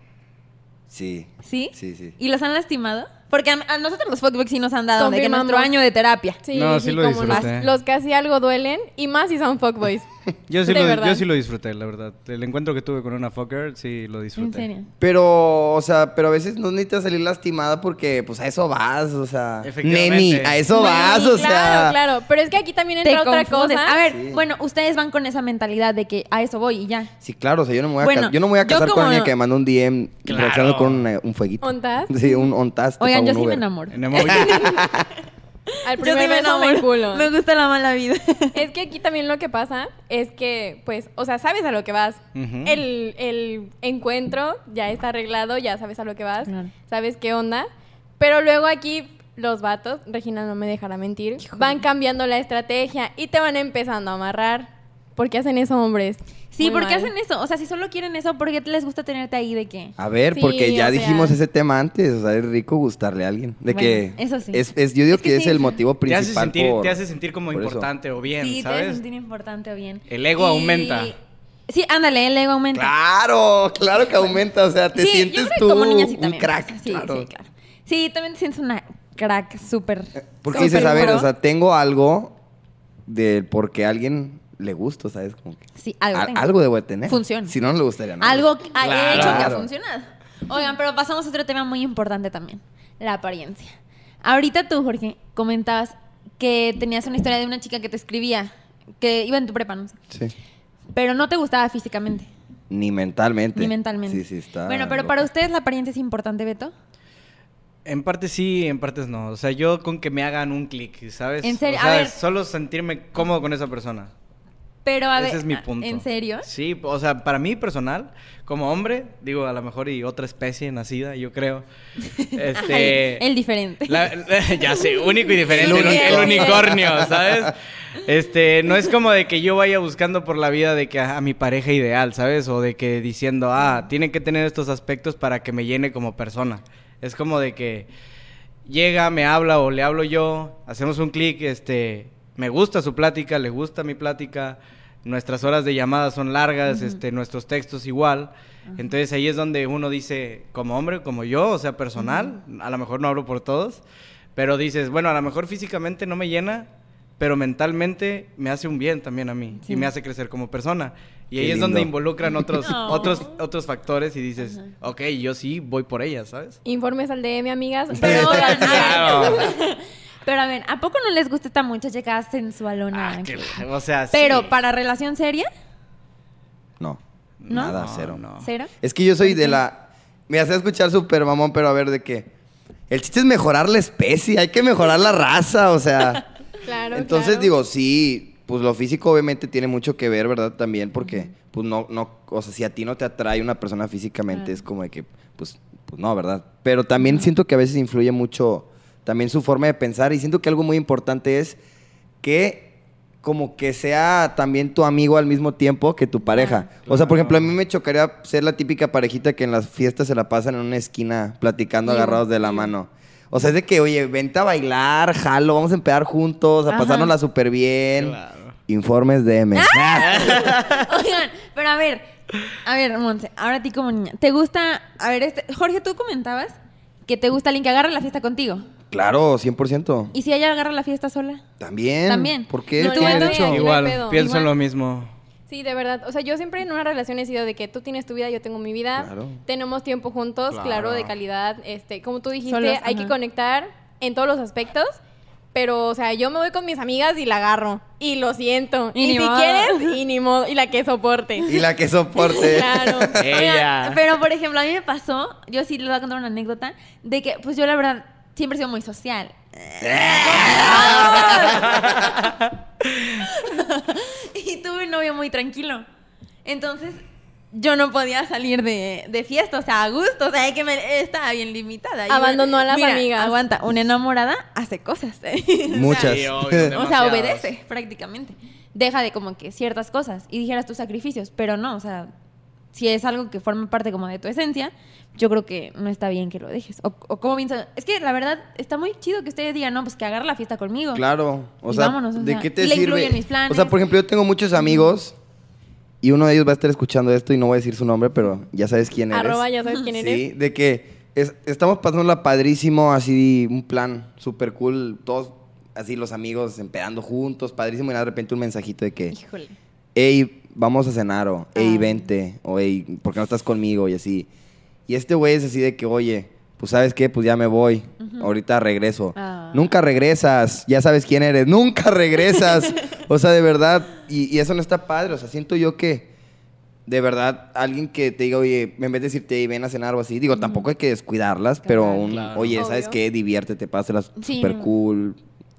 [SPEAKER 5] Sí.
[SPEAKER 2] ¿Sí?
[SPEAKER 5] Sí, sí.
[SPEAKER 2] ¿Y los han lastimado? Porque a, a nosotros los fuckboys sí nos han dado de que nuestro año de terapia.
[SPEAKER 4] Sí,
[SPEAKER 3] No, sí lo
[SPEAKER 4] cómo no.
[SPEAKER 3] disfruté.
[SPEAKER 4] Los que así algo duelen y más si son fuckboys. (laughs)
[SPEAKER 3] Yo sí,
[SPEAKER 4] De
[SPEAKER 3] lo, yo sí lo disfruté, la verdad. El encuentro que tuve con una fucker, sí lo
[SPEAKER 2] En
[SPEAKER 3] disfruté.
[SPEAKER 2] serio.
[SPEAKER 5] Pero, o sea, pero a veces no necesitas salir lastimada porque, pues, a eso vas, o sea.
[SPEAKER 3] Efectivamente.
[SPEAKER 5] Neni, a eso vas, o sea.
[SPEAKER 4] Claro, claro. Pero es que aquí también entra otra
[SPEAKER 2] confundes.
[SPEAKER 4] cosa.
[SPEAKER 2] A ver,
[SPEAKER 5] Sí.
[SPEAKER 2] bueno, ustedes van con esa mentalidad de que a eso voy y ya.
[SPEAKER 5] Sí, claro, o sea, yo no me voy a,
[SPEAKER 2] Bueno,
[SPEAKER 5] ca- yo no me voy a casar con alguien que me manda un DM
[SPEAKER 3] Claro.
[SPEAKER 5] reaccionando con un, un fueguito.
[SPEAKER 4] ¿Ontas?
[SPEAKER 5] Sí, un ontas.
[SPEAKER 2] Oigan, yo sí me enamoro. (laughs)
[SPEAKER 4] Al
[SPEAKER 2] Yo
[SPEAKER 4] primer
[SPEAKER 2] sí me
[SPEAKER 4] beso me enculo.
[SPEAKER 2] Me gusta la mala vida. (laughs)
[SPEAKER 4] Es que aquí también lo que pasa es que, pues, o sea, sabes a lo que vas. El, el encuentro ya está arreglado, ya sabes a lo que vas,
[SPEAKER 2] Claro.
[SPEAKER 4] sabes qué onda. Pero luego aquí los vatos, Regina no me dejará mentir, van cambiando la estrategia y te van empezando a amarrar. ¿Por qué hacen eso hombres?
[SPEAKER 2] Sí,
[SPEAKER 4] Muy
[SPEAKER 2] ¿por qué
[SPEAKER 4] mal.
[SPEAKER 2] hacen eso? O sea, si solo quieren eso, ¿por qué les gusta tenerte ahí de qué?
[SPEAKER 5] A ver,
[SPEAKER 4] Sí,
[SPEAKER 5] porque ya
[SPEAKER 4] o sea-
[SPEAKER 5] dijimos ese tema antes, o sea, es rico gustarle a alguien. De
[SPEAKER 2] Bueno,
[SPEAKER 5] que
[SPEAKER 2] eso sí.
[SPEAKER 5] es, es- yo digo
[SPEAKER 2] Es que
[SPEAKER 5] que, es
[SPEAKER 2] sí,
[SPEAKER 5] el motivo
[SPEAKER 3] Te hace,
[SPEAKER 5] principal
[SPEAKER 3] sentir,
[SPEAKER 5] por-
[SPEAKER 3] te hace sentir como
[SPEAKER 5] por eso.
[SPEAKER 3] importante o bien,
[SPEAKER 2] sí, te hace
[SPEAKER 3] ¿sabes?
[SPEAKER 2] sentir importante o bien.
[SPEAKER 3] El ego aumenta.
[SPEAKER 2] Sí, ándale, el ego aumenta.
[SPEAKER 5] Claro, claro que aumenta, o sea, te
[SPEAKER 2] Sí, yo
[SPEAKER 5] sientes
[SPEAKER 2] creo que
[SPEAKER 5] tú
[SPEAKER 2] como niña sí
[SPEAKER 5] un
[SPEAKER 2] también
[SPEAKER 5] crack,
[SPEAKER 2] pasa. Sí,
[SPEAKER 5] claro.
[SPEAKER 2] sí, claro. Sí, también te sientes una crack súper.
[SPEAKER 5] Porque dices, a ver,
[SPEAKER 2] pro.
[SPEAKER 5] o sea, tengo algo de porque a alguien le gusta, ¿sabes? Como que
[SPEAKER 2] Sí, algo
[SPEAKER 5] algo debo de tener.
[SPEAKER 2] Funciona.
[SPEAKER 5] Si no, no le gustaría nada.
[SPEAKER 2] Algo que ha
[SPEAKER 3] Claro.
[SPEAKER 2] hecho que ha funcionado. Oigan, pero pasamos a otro tema muy importante también, la apariencia. Ahorita tú, Jorge, comentabas que tenías una historia de una chica que te escribía, que iba en tu prepa, no sé,
[SPEAKER 5] Sí.
[SPEAKER 2] pero no te gustaba físicamente,
[SPEAKER 5] Ni mentalmente.
[SPEAKER 2] ni mentalmente.
[SPEAKER 5] Sí, sí, está.
[SPEAKER 2] Bueno, pero
[SPEAKER 5] loca.
[SPEAKER 2] para ustedes la apariencia es importante, Beto.
[SPEAKER 3] En partes sí, en partes no. O sea, yo con que me hagan un clic, ¿sabes?
[SPEAKER 2] En serio,
[SPEAKER 3] O
[SPEAKER 2] a
[SPEAKER 3] sea,
[SPEAKER 2] ver.
[SPEAKER 3] solo sentirme cómodo con esa persona.
[SPEAKER 2] Pero a ver,
[SPEAKER 3] Ese es mi punto.
[SPEAKER 2] ¿en serio?
[SPEAKER 3] Sí, o sea, para mí personal, como hombre, digo, a lo mejor y otra especie nacida, yo creo. (laughs) Este.
[SPEAKER 2] Ay, el diferente.
[SPEAKER 3] La- (laughs) ya sé, único y diferente,
[SPEAKER 5] El
[SPEAKER 3] unicornio, ¿sabes? (laughs) Este, no es como de que yo vaya buscando por la vida de que a, a mi pareja ideal, ¿sabes? O de que diciendo, ah, tiene que tener estos aspectos para que me llene como persona. Es como de que llega, me habla o le hablo yo, hacemos un clic, este, me gusta su plática, le gusta mi plática, nuestras horas de llamada son largas, este, nuestros textos igual. Entonces ahí es donde uno dice, como hombre, como yo, o sea, personal, a lo mejor no hablo por todos, pero dices, bueno, a lo mejor físicamente no me llena, pero mentalmente me hace un bien también a mí
[SPEAKER 2] Sí.
[SPEAKER 3] y me hace crecer como persona. Y
[SPEAKER 5] Qué
[SPEAKER 3] ahí es donde involucran otros, (laughs)
[SPEAKER 2] No.
[SPEAKER 3] otros, otros factores y dices, ok, yo sí voy por ella, ¿sabes?
[SPEAKER 4] Informes al DM, amigas. (laughs)
[SPEAKER 2] Pero, (laughs)
[SPEAKER 3] Claro.
[SPEAKER 2] Pero a ver, ¿a poco no les gusta esta muchacha que hace sensualona?
[SPEAKER 3] Ah, que- o sea, sí.
[SPEAKER 2] Pero para relación seria,
[SPEAKER 5] No.
[SPEAKER 2] ¿No?
[SPEAKER 5] Nada,
[SPEAKER 3] No,
[SPEAKER 5] cero.
[SPEAKER 3] no.
[SPEAKER 2] ¿cero?
[SPEAKER 5] Es que yo soy de la. Me hace escuchar súper mamón, pero a ver de qué. El chiste es mejorar la especie, hay que mejorar la raza, o sea. (laughs)
[SPEAKER 4] Claro,
[SPEAKER 5] Entonces
[SPEAKER 4] claro.
[SPEAKER 5] digo, sí, pues lo físico obviamente tiene mucho que ver, ¿verdad? También porque, pues no, no, o sea, si a ti no te atrae una persona físicamente, es como de que, pues, pues no, ¿verdad? Pero también siento que a veces influye mucho también su forma de pensar y siento que algo muy importante es que como que sea también tu amigo al mismo tiempo que tu pareja. O sea, por ejemplo, a mí me chocaría ser la típica parejita que en las fiestas se la pasan en una esquina platicando agarrados de la mano. O sea, es de que, oye, vente a bailar, jalo, vamos a empezar juntos, a
[SPEAKER 2] Ajá.
[SPEAKER 5] pasárnosla súper bien.
[SPEAKER 3] Claro.
[SPEAKER 5] Informes de M. (laughs)
[SPEAKER 2] Oigan, pero a ver, a ver, Monse, ahora a ti como niña, ¿te gusta, a ver, este, Jorge, tú comentabas que te gusta alguien que agarre la fiesta contigo.
[SPEAKER 5] Claro, 100%.
[SPEAKER 2] ¿Y si ella agarra la fiesta sola?
[SPEAKER 5] También.
[SPEAKER 2] También.
[SPEAKER 5] ¿Por qué?
[SPEAKER 4] No, no hay
[SPEAKER 3] Igual,
[SPEAKER 4] pedo.
[SPEAKER 3] pienso en
[SPEAKER 2] Igual.
[SPEAKER 3] lo mismo.
[SPEAKER 4] Sí, de verdad. O sea, yo siempre en una relación he sido de que tú tienes tu vida, yo tengo mi vida.
[SPEAKER 5] Claro.
[SPEAKER 4] Tenemos tiempo juntos, claro.
[SPEAKER 3] Claro.
[SPEAKER 4] de calidad. Este, como tú dijiste,
[SPEAKER 2] Solos,
[SPEAKER 4] hay
[SPEAKER 2] ajá.
[SPEAKER 4] que conectar en todos los aspectos. Pero, o sea, yo me voy con mis amigas y la agarro. Y lo siento.
[SPEAKER 2] Y
[SPEAKER 4] Y,
[SPEAKER 2] ni
[SPEAKER 4] si
[SPEAKER 2] modo.
[SPEAKER 4] quieres, y ni modo. Y la que soporte.
[SPEAKER 5] Y la que soporte. (laughs)
[SPEAKER 4] Claro.
[SPEAKER 3] Ella.
[SPEAKER 2] Pero por ejemplo, a mí me pasó, yo sí les voy a contar una anécdota, de que, pues yo la verdad, siempre he sido muy social. (laughs) y tuve un novio muy tranquilo. Entonces, yo no podía salir de, de fiesta, o sea, a gusto, o sea, que me, estaba bien limitada.
[SPEAKER 4] Abandonó a las
[SPEAKER 2] mira,
[SPEAKER 4] amigas.
[SPEAKER 2] Aguanta, una enamorada hace cosas. (laughs)
[SPEAKER 5] Muchas.
[SPEAKER 3] Sí, obvio, (laughs)
[SPEAKER 2] O sea, obedece prácticamente. Deja de como que ciertas cosas y dijeras tus sacrificios, pero no, o sea, si es algo que forma parte como de tu esencia, yo creo que no está bien que lo dejes. O, o como piensas, es que la verdad está muy chido que ustedes digan, no, pues que agarre la fiesta conmigo.
[SPEAKER 5] Claro. O
[SPEAKER 2] Y
[SPEAKER 5] sea,
[SPEAKER 2] vámonos, o
[SPEAKER 5] ¿de
[SPEAKER 2] sea,
[SPEAKER 5] qué te
[SPEAKER 2] y le
[SPEAKER 5] sirve?
[SPEAKER 2] mis planes.
[SPEAKER 5] O sea, por ejemplo, yo tengo muchos amigos y uno de ellos va a estar escuchando esto y no voy a decir su nombre, pero ya sabes quién eres.
[SPEAKER 4] Arroba, ya sabes quién eres.
[SPEAKER 5] Sí, de que es- estamos pasándola padrísimo, así un plan súper cool, todos así los amigos empedando juntos, padrísimo, y de repente un mensajito de que,
[SPEAKER 2] Híjole.
[SPEAKER 5] hey, vamos a cenar, o hey,
[SPEAKER 2] Ah.
[SPEAKER 5] vente, o hey, ¿por qué no estás conmigo? Y así. Y este güey es así de que, oye, pues sabes qué, pues ya me voy, ahorita regreso.
[SPEAKER 2] Ah.
[SPEAKER 5] Nunca regresas, ya sabes quién eres, (laughs) nunca regresas. o sea, de verdad, y, y eso no está padre, o sea, siento yo que de verdad alguien que te diga, oye, en vez de decirte, "Hey, ven a cenar o así, digo, tampoco hay que descuidarlas, pero un,
[SPEAKER 3] Claro.
[SPEAKER 5] oye, ¿sabes qué? Diviértete, pásalas
[SPEAKER 2] Sí.
[SPEAKER 5] super cool,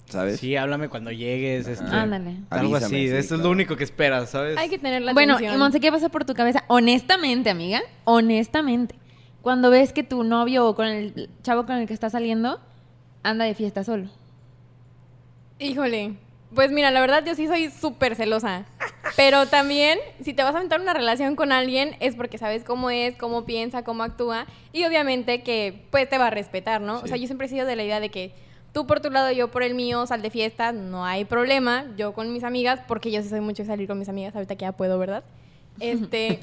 [SPEAKER 5] ¿sabes?
[SPEAKER 3] Sí, háblame cuando llegues. Este,
[SPEAKER 2] Ándale.
[SPEAKER 3] Algo
[SPEAKER 5] Avísame,
[SPEAKER 3] así.
[SPEAKER 5] sí,
[SPEAKER 3] Esto es lo único que esperas, ¿sabes?
[SPEAKER 4] Hay que tener la
[SPEAKER 2] Bueno, y
[SPEAKER 4] atención.
[SPEAKER 2] Monse, ¿qué pasa por tu cabeza? Honestamente, amiga, honestamente, cuando ves que tu novio o con el chavo con el que estás saliendo anda de fiesta solo.
[SPEAKER 4] Híjole. Pues mira, la verdad yo sí soy súper celosa. Pero también, si te vas a aventar una relación con alguien, es porque sabes cómo es, cómo piensa, cómo actúa. Y obviamente que, pues, te va a respetar, ¿no? O sea, yo siempre he sido de la idea de que tú por tu lado, yo por el mío, sal de fiesta, no hay problema. Yo con mis amigas, porque yo sí soy mucho de salir con mis amigas, ahorita que ya puedo, ¿verdad? Este...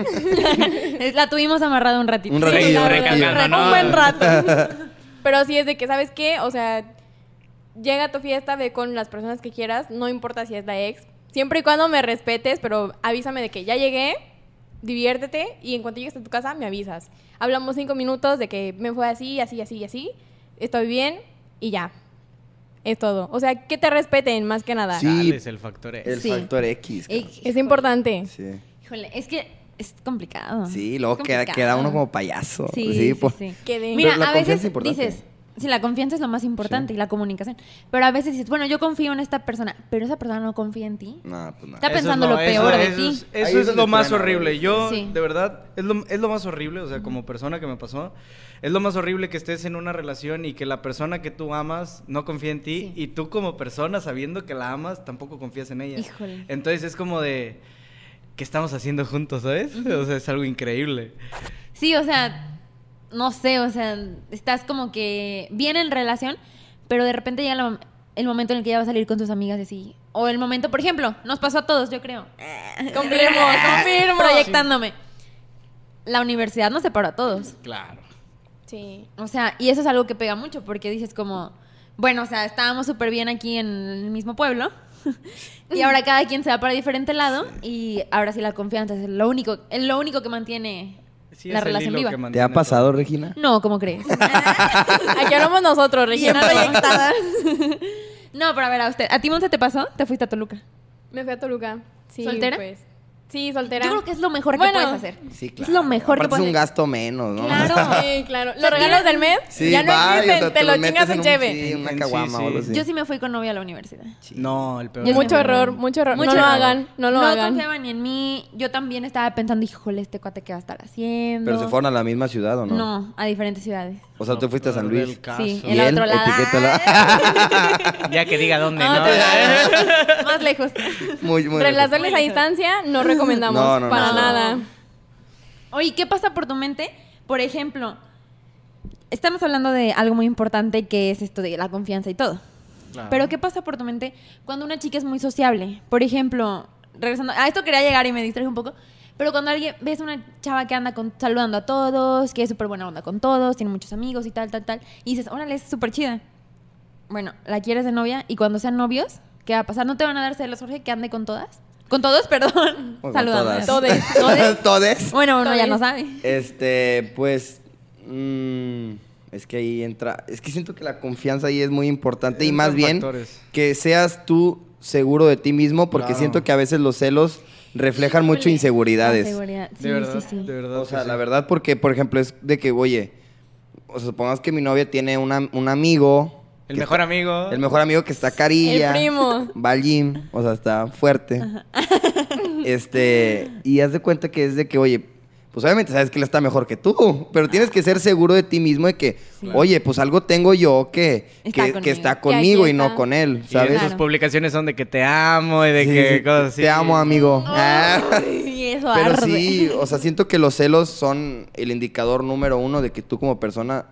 [SPEAKER 4] (laughs)
[SPEAKER 2] La tuvimos amarrada un ratito.
[SPEAKER 5] Un
[SPEAKER 4] la
[SPEAKER 5] un ratillo.
[SPEAKER 3] recalcando,
[SPEAKER 4] un buen rato. (laughs) Pero sí es de que, ¿sabes qué? O sea, llega a tu fiesta, ve con las personas que quieras, no importa si es la ex, siempre y cuando me respetes, pero avísame de que ya llegué, diviértete y en cuanto llegues a tu casa me avisas. Hablamos cinco minutos de que me fue así, así, así, así, estoy bien y ya. Es todo. O sea, que te respeten más que nada.
[SPEAKER 5] Sí.
[SPEAKER 3] Es el factor X.
[SPEAKER 5] El
[SPEAKER 2] Sí.
[SPEAKER 5] factor X.
[SPEAKER 2] Ey,
[SPEAKER 5] cabrón.
[SPEAKER 4] Es importante.
[SPEAKER 5] Sí.
[SPEAKER 2] Híjole, es que es complicado.
[SPEAKER 5] Sí, luego queda, queda uno como payaso.
[SPEAKER 2] Sí,
[SPEAKER 5] Sí,
[SPEAKER 2] sí,
[SPEAKER 5] por-
[SPEAKER 2] sí. Mira, a
[SPEAKER 5] confianza
[SPEAKER 2] veces dices, sí, la confianza es lo más importante y la comunicación. Pero a veces dices, bueno, yo confío en esta persona, pero esa persona no confía en ti.
[SPEAKER 5] No, pues no.
[SPEAKER 2] Está pensando lo peor de
[SPEAKER 3] eso
[SPEAKER 2] ti.
[SPEAKER 3] es- eso
[SPEAKER 5] es
[SPEAKER 3] lo más horrible. Yo,
[SPEAKER 2] Sí.
[SPEAKER 3] de verdad, es lo, es lo más horrible, o sea, como persona que me pasó, es lo más horrible que estés en una relación y que la persona que tú amas no confía en ti
[SPEAKER 2] Sí.
[SPEAKER 3] y tú como persona, sabiendo que la amas, tampoco confías en ella.
[SPEAKER 2] Híjole.
[SPEAKER 3] Entonces es como de, ¿qué estamos haciendo juntos, sabes? O sea, es algo increíble.
[SPEAKER 2] Sí, o sea, no sé, o sea, estás como que bien en relación, pero de repente llega la- el momento en el que ya va a salir con tus amigas y así. O el momento, por ejemplo, nos pasó a todos, yo creo. (laughs)
[SPEAKER 4] Confirmo, confirmo. (laughs)
[SPEAKER 2] Proyectándome. La universidad nos separó a todos.
[SPEAKER 3] Claro.
[SPEAKER 4] Sí.
[SPEAKER 2] O sea, y eso es algo que pega mucho porque dices como, bueno, o sea, estábamos súper bien aquí en el mismo pueblo (laughs) y ahora cada quien se va para diferente lado y ahora sí la confianza es lo único, es lo único que mantiene
[SPEAKER 3] Sí,
[SPEAKER 2] la relación viva.
[SPEAKER 5] ¿Te ha pasado, Regina?
[SPEAKER 2] No, ¿cómo crees? (laughs)
[SPEAKER 4] Aquí hablamos nosotros, Regina.
[SPEAKER 2] proyectada. (laughs) no, pero a ver, a usted, ¿a ti Monse te pasó? Te fuiste a Toluca.
[SPEAKER 4] Me fui a Toluca. Sí,
[SPEAKER 2] ¿Soltera?
[SPEAKER 4] Pues. Sí, soltera.
[SPEAKER 2] Yo creo que es lo mejor que
[SPEAKER 4] Bueno,
[SPEAKER 2] puedes hacer.
[SPEAKER 5] Sí, claro.
[SPEAKER 2] Es lo mejor que
[SPEAKER 5] Aparte
[SPEAKER 2] puedes
[SPEAKER 5] es un
[SPEAKER 2] hacer.
[SPEAKER 5] gasto menos, ¿no?
[SPEAKER 2] Claro. (laughs)
[SPEAKER 4] Sí, claro. Los regalos del mes
[SPEAKER 5] Sí,
[SPEAKER 4] ya no
[SPEAKER 5] va, y, o
[SPEAKER 4] existen,
[SPEAKER 5] sea,
[SPEAKER 4] te, lo
[SPEAKER 5] metes
[SPEAKER 4] chingas
[SPEAKER 5] en
[SPEAKER 4] en cheve.
[SPEAKER 5] Sí, una caguama
[SPEAKER 3] sí.
[SPEAKER 5] o algo así.
[SPEAKER 2] Yo sí me fui con novia a la universidad.
[SPEAKER 3] No, el peor.
[SPEAKER 2] Yo
[SPEAKER 4] Mucho error, mucho error.
[SPEAKER 2] Mucho
[SPEAKER 4] no lo
[SPEAKER 2] error.
[SPEAKER 4] hagan, no lo hagan.
[SPEAKER 2] confiaba ni en mí. Yo también estaba pensando, híjole, este cuate qué va a estar haciendo.
[SPEAKER 5] Pero se fueron a la misma ciudad, ¿o no?
[SPEAKER 2] No, a diferentes ciudades.
[SPEAKER 5] O sea, tú fuiste a San Luis.
[SPEAKER 3] caso.
[SPEAKER 2] Sí,
[SPEAKER 5] ¿Y
[SPEAKER 2] el otro lado. (laughs)
[SPEAKER 3] Ya que diga dónde,
[SPEAKER 2] Ah,
[SPEAKER 3] ¿no?
[SPEAKER 2] Más lejos.
[SPEAKER 5] muy, muy
[SPEAKER 4] Relaciones a distancia no recomendamos
[SPEAKER 5] No, no,
[SPEAKER 4] para
[SPEAKER 5] no.
[SPEAKER 4] nada.
[SPEAKER 2] Oye, ¿qué pasa por tu mente? Por ejemplo, estamos hablando de algo muy importante que es esto de la confianza y todo.
[SPEAKER 3] Claro.
[SPEAKER 2] Pero ¿qué pasa por tu mente cuando una chica es muy sociable? Por ejemplo, regresando a esto quería llegar y me distraje un poco, pero cuando alguien ves una chava que anda con- saludando a todos, que es súper buena onda con todos, tiene muchos amigos y tal, tal, tal, y dices, órale, es súper chida. Bueno, la quieres de novia y cuando sean novios, ¿qué va a pasar? ¿No te van a dar celos, Jorge, que ande con todas? Con todos, perdón.
[SPEAKER 5] Con (laughs)
[SPEAKER 2] Saludando. Todes. (laughs) Todes.
[SPEAKER 5] Todes.
[SPEAKER 2] Bueno, uno ya no sabe.
[SPEAKER 5] Este, pues. mm, es que ahí entra. Es que siento que la confianza ahí es muy importante. y más bien
[SPEAKER 3] factores.
[SPEAKER 5] que seas tú seguro de ti mismo, porque
[SPEAKER 3] Claro.
[SPEAKER 5] siento que a veces los celos reflejan mucho inseguridades.
[SPEAKER 2] la seguridad. Sí,
[SPEAKER 3] de verdad,
[SPEAKER 2] sí, sí.
[SPEAKER 3] de verdad.
[SPEAKER 5] O sea,
[SPEAKER 3] sí.
[SPEAKER 5] la verdad, porque, por ejemplo, es de que, oye, o sea, supongamos que mi novia tiene una- un amigo.
[SPEAKER 3] El mejor
[SPEAKER 5] está-
[SPEAKER 3] amigo.
[SPEAKER 5] El mejor amigo que está carilla.
[SPEAKER 4] El primo.
[SPEAKER 5] Va al gym, o sea, está fuerte. Este, y haz de cuenta que es de que, oye, pues obviamente sabes que él está mejor que tú, pero tienes que ser seguro de ti mismo de que,
[SPEAKER 2] Sí.
[SPEAKER 5] oye, pues algo tengo yo que,
[SPEAKER 2] Está
[SPEAKER 5] que,
[SPEAKER 2] conmigo.
[SPEAKER 5] que está
[SPEAKER 4] Que
[SPEAKER 5] conmigo y no con él,
[SPEAKER 3] Y
[SPEAKER 5] ¿sabes?
[SPEAKER 3] esas
[SPEAKER 2] Claro.
[SPEAKER 3] publicaciones son de que te amo y de
[SPEAKER 5] Sí,
[SPEAKER 3] que
[SPEAKER 5] sí,
[SPEAKER 3] cosas así.
[SPEAKER 5] Te amo, amigo. Ah.
[SPEAKER 2] Ay, eso
[SPEAKER 5] Pero
[SPEAKER 2] arde.
[SPEAKER 5] sí, o sea, siento que los celos son el indicador número uno de que tú como persona,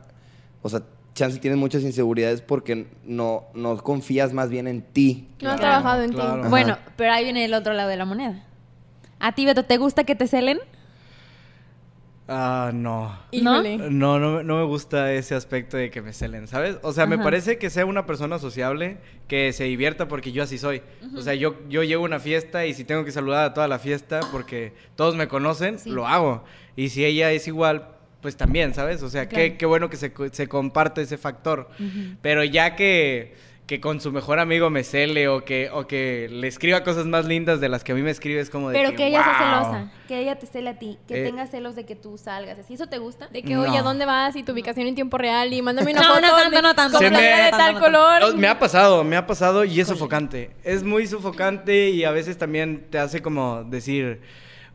[SPEAKER 5] o sea, chance tienes muchas inseguridades porque no, no confías más bien en ti.
[SPEAKER 4] No has
[SPEAKER 2] Claro,
[SPEAKER 4] trabajado en
[SPEAKER 3] claro.
[SPEAKER 4] ti.
[SPEAKER 2] Bueno, pero ahí viene el otro lado de la moneda. ¿A ti, Beto, te gusta que te celen?
[SPEAKER 3] Ah, no. No, no, me- no me gusta ese aspecto de que me celen, ¿sabes? O sea, me parece que sea una persona sociable, que se divierta porque yo así soy. O sea, yo, yo llego a una fiesta y si tengo que saludar a toda la fiesta porque todos me conocen,
[SPEAKER 2] Sí.
[SPEAKER 3] lo hago. Y si ella es igual, pues también, ¿sabes? O sea, qué,
[SPEAKER 2] Claro.
[SPEAKER 3] qué bueno que se, se comparte ese factor. Pero ya que, que con su mejor amigo me cele o que, o que le escriba cosas más lindas de las que a mí me escribe, es como de
[SPEAKER 2] Pero que, ella sea
[SPEAKER 3] "Wow".
[SPEAKER 2] celosa, que ella te cele a ti, que
[SPEAKER 3] Eh.
[SPEAKER 2] tenga celos de que tú salgas. ¿Así eso te gusta?
[SPEAKER 4] De que, oye, ¿a
[SPEAKER 3] No.
[SPEAKER 4] dónde vas? Y tu ubicación en tiempo real. Y mándame (laughs) una
[SPEAKER 2] No,
[SPEAKER 4] foto.
[SPEAKER 2] no tanto, no tanto.
[SPEAKER 3] Se me-
[SPEAKER 4] de
[SPEAKER 2] no
[SPEAKER 4] tal
[SPEAKER 2] tanto, no
[SPEAKER 4] color.
[SPEAKER 3] No, Me ha pasado, me ha pasado y es sofocante. Es muy sofocante y a veces también te hace como decir,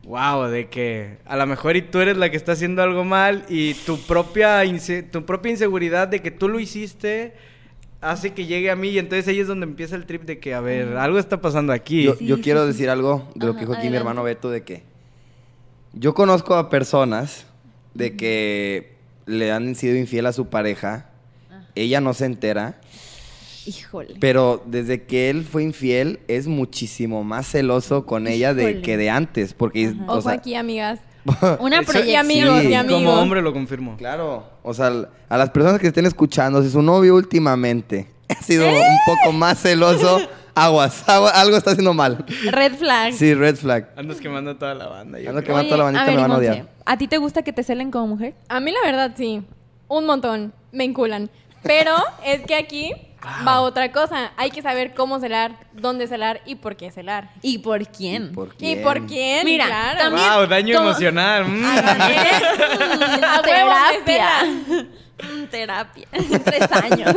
[SPEAKER 3] wow, de que a lo mejor y tú eres la que está haciendo algo mal y tu propia, inse- tu propia inseguridad de que tú lo hiciste hace que llegue a mí y entonces ahí es donde empieza el trip de que, a ver, algo está pasando aquí.
[SPEAKER 5] Yo,
[SPEAKER 2] Sí,
[SPEAKER 5] yo
[SPEAKER 2] sí,
[SPEAKER 5] quiero
[SPEAKER 2] sí.
[SPEAKER 5] decir algo de lo
[SPEAKER 2] Ajá,
[SPEAKER 5] que dijo aquí mi hermano Beto, de que yo conozco a personas de que le han sido infiel a su pareja,
[SPEAKER 2] Ah.
[SPEAKER 5] ella no se entera,
[SPEAKER 2] Híjole.
[SPEAKER 5] pero desde que él fue infiel es muchísimo más celoso con ella de que de antes, porque,
[SPEAKER 2] Ajá.
[SPEAKER 5] o
[SPEAKER 4] Ojo
[SPEAKER 5] sea,
[SPEAKER 4] aquí, amigas. (laughs)
[SPEAKER 2] Una proyección.
[SPEAKER 4] Y amigos,
[SPEAKER 5] Sí.
[SPEAKER 4] y amigos.
[SPEAKER 3] Como hombre lo confirmo.
[SPEAKER 5] claro, o sea, a las personas que estén escuchando, si su novio últimamente (laughs) ha sido
[SPEAKER 2] ¡Eh!
[SPEAKER 5] un poco más celoso, (laughs) aguas, agua- algo está haciendo mal.
[SPEAKER 2] Red flag.
[SPEAKER 5] Sí, red flag.
[SPEAKER 3] Andas quemando a toda la banda. yo
[SPEAKER 5] Ando
[SPEAKER 3] creo.
[SPEAKER 5] quemando toda la bandita,
[SPEAKER 2] a ver,
[SPEAKER 5] me van a odiar.
[SPEAKER 2] ¿A ti te gusta que te celen como mujer?
[SPEAKER 4] A mí la verdad sí, un montón, me enculan. Pero es que aquí va otra cosa. Hay que saber cómo celar, dónde celar y por qué celar.
[SPEAKER 2] ¿Y por quién?
[SPEAKER 5] ¿Por
[SPEAKER 4] ¿Y por quién?
[SPEAKER 2] Mira,
[SPEAKER 4] claro.
[SPEAKER 2] también-
[SPEAKER 3] Wow, daño
[SPEAKER 2] como-
[SPEAKER 3] emocional. mm. (laughs)
[SPEAKER 2] Mm,
[SPEAKER 4] A
[SPEAKER 2] terapia. Mm, terapia. (laughs) Tres años.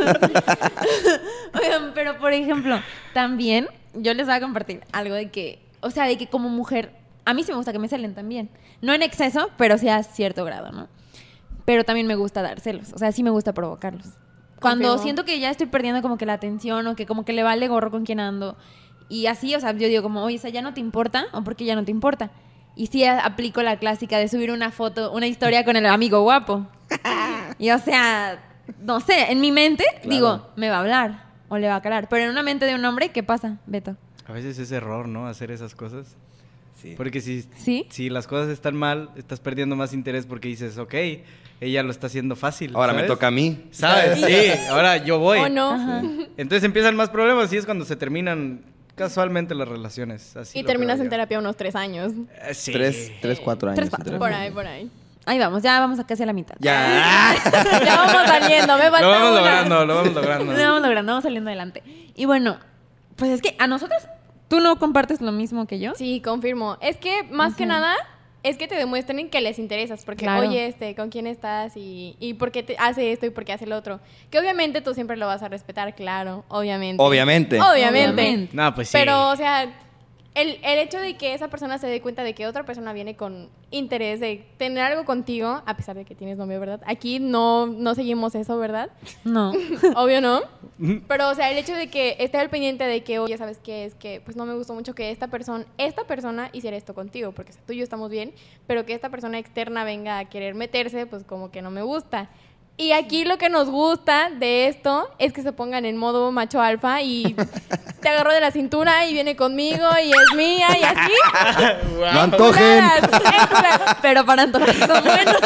[SPEAKER 2] Oigan, pero por ejemplo, también yo les voy a compartir algo de que, o sea, de que como mujer, a mí sí me gusta que me celen también. No en exceso, pero sí a cierto grado, ¿no? Pero también me gusta dar celos. O sea, sí me gusta provocarlos. Cuando
[SPEAKER 4] Confirmo.
[SPEAKER 2] siento que ya estoy perdiendo como que la atención o que como que le vale gorro con quien ando. Y así, o sea, yo digo como, oye, o sea, ¿ya no te importa? ¿O por qué ya no te importa? Y sí a- aplico la clásica de subir una foto, una historia con el amigo guapo. (laughs) Y o sea, no sé, en mi mente
[SPEAKER 5] Claro.
[SPEAKER 2] digo, me va a hablar o le va a calar. Pero en una mente de un hombre, ¿qué pasa, Beto?
[SPEAKER 3] A veces es error, ¿no? Hacer esas cosas.
[SPEAKER 5] Sí.
[SPEAKER 3] Porque si,
[SPEAKER 2] ¿Sí?
[SPEAKER 3] si las cosas están mal, estás perdiendo más interés porque dices, ok, ella lo está haciendo fácil.
[SPEAKER 5] Ahora me toca a mí.
[SPEAKER 3] ¿Sabes? Sí, ahora yo voy.
[SPEAKER 4] ¿O no?
[SPEAKER 3] Entonces empiezan más problemas y es cuando se terminan casualmente las relaciones. Así
[SPEAKER 4] Y terminas en terapia unos tres años.
[SPEAKER 3] Eh, sí.
[SPEAKER 5] Tres, tres, cuatro años.
[SPEAKER 2] Tres, cuatro.
[SPEAKER 4] Por ahí, por ahí.
[SPEAKER 2] Ahí vamos, ya vamos a casi a la mitad.
[SPEAKER 5] Ya. (laughs)
[SPEAKER 4] Ya vamos saliendo, me falta
[SPEAKER 3] Lo vamos
[SPEAKER 4] una.
[SPEAKER 3] logrando, lo vamos logrando. (laughs)
[SPEAKER 2] Lo vamos logrando, vamos saliendo adelante. Y bueno, pues es que a nosotros, ¿tú no compartes lo mismo que yo?
[SPEAKER 4] Sí, confirmo. Es que más que
[SPEAKER 2] Ujú.
[SPEAKER 4] nada es que te demuestren que les interesas, porque
[SPEAKER 2] Claro.
[SPEAKER 4] oye, este, ¿con quién estás? Y, y por qué te hace esto y por qué hace lo otro. Que obviamente tú siempre lo vas a respetar, claro, obviamente.
[SPEAKER 5] Obviamente.
[SPEAKER 4] Obviamente.
[SPEAKER 2] Obviamente.
[SPEAKER 3] No, pues sí.
[SPEAKER 4] Pero, o sea, el, el hecho de que esa persona se dé cuenta de que otra persona viene con interés de tener algo contigo, a pesar de que tienes novio, ¿verdad? Aquí no, no seguimos eso, ¿verdad?
[SPEAKER 2] No. (laughs)
[SPEAKER 4] Obvio no. Pero, o sea, el hecho de que esté al pendiente de que, oye, ¿sabes qué? Es que, pues, no me gustó mucho que esta persona, esta persona hiciera esto contigo, porque o sea, tú y yo estamos bien, pero que esta persona externa venga a querer meterse, pues, como que no me gusta. Y aquí lo que nos gusta de esto es que se pongan en modo macho alfa y (laughs) te agarro de la cintura y viene conmigo y es mía y así. (laughs)
[SPEAKER 5] No antojen.
[SPEAKER 2] Pero para antojar son buenos.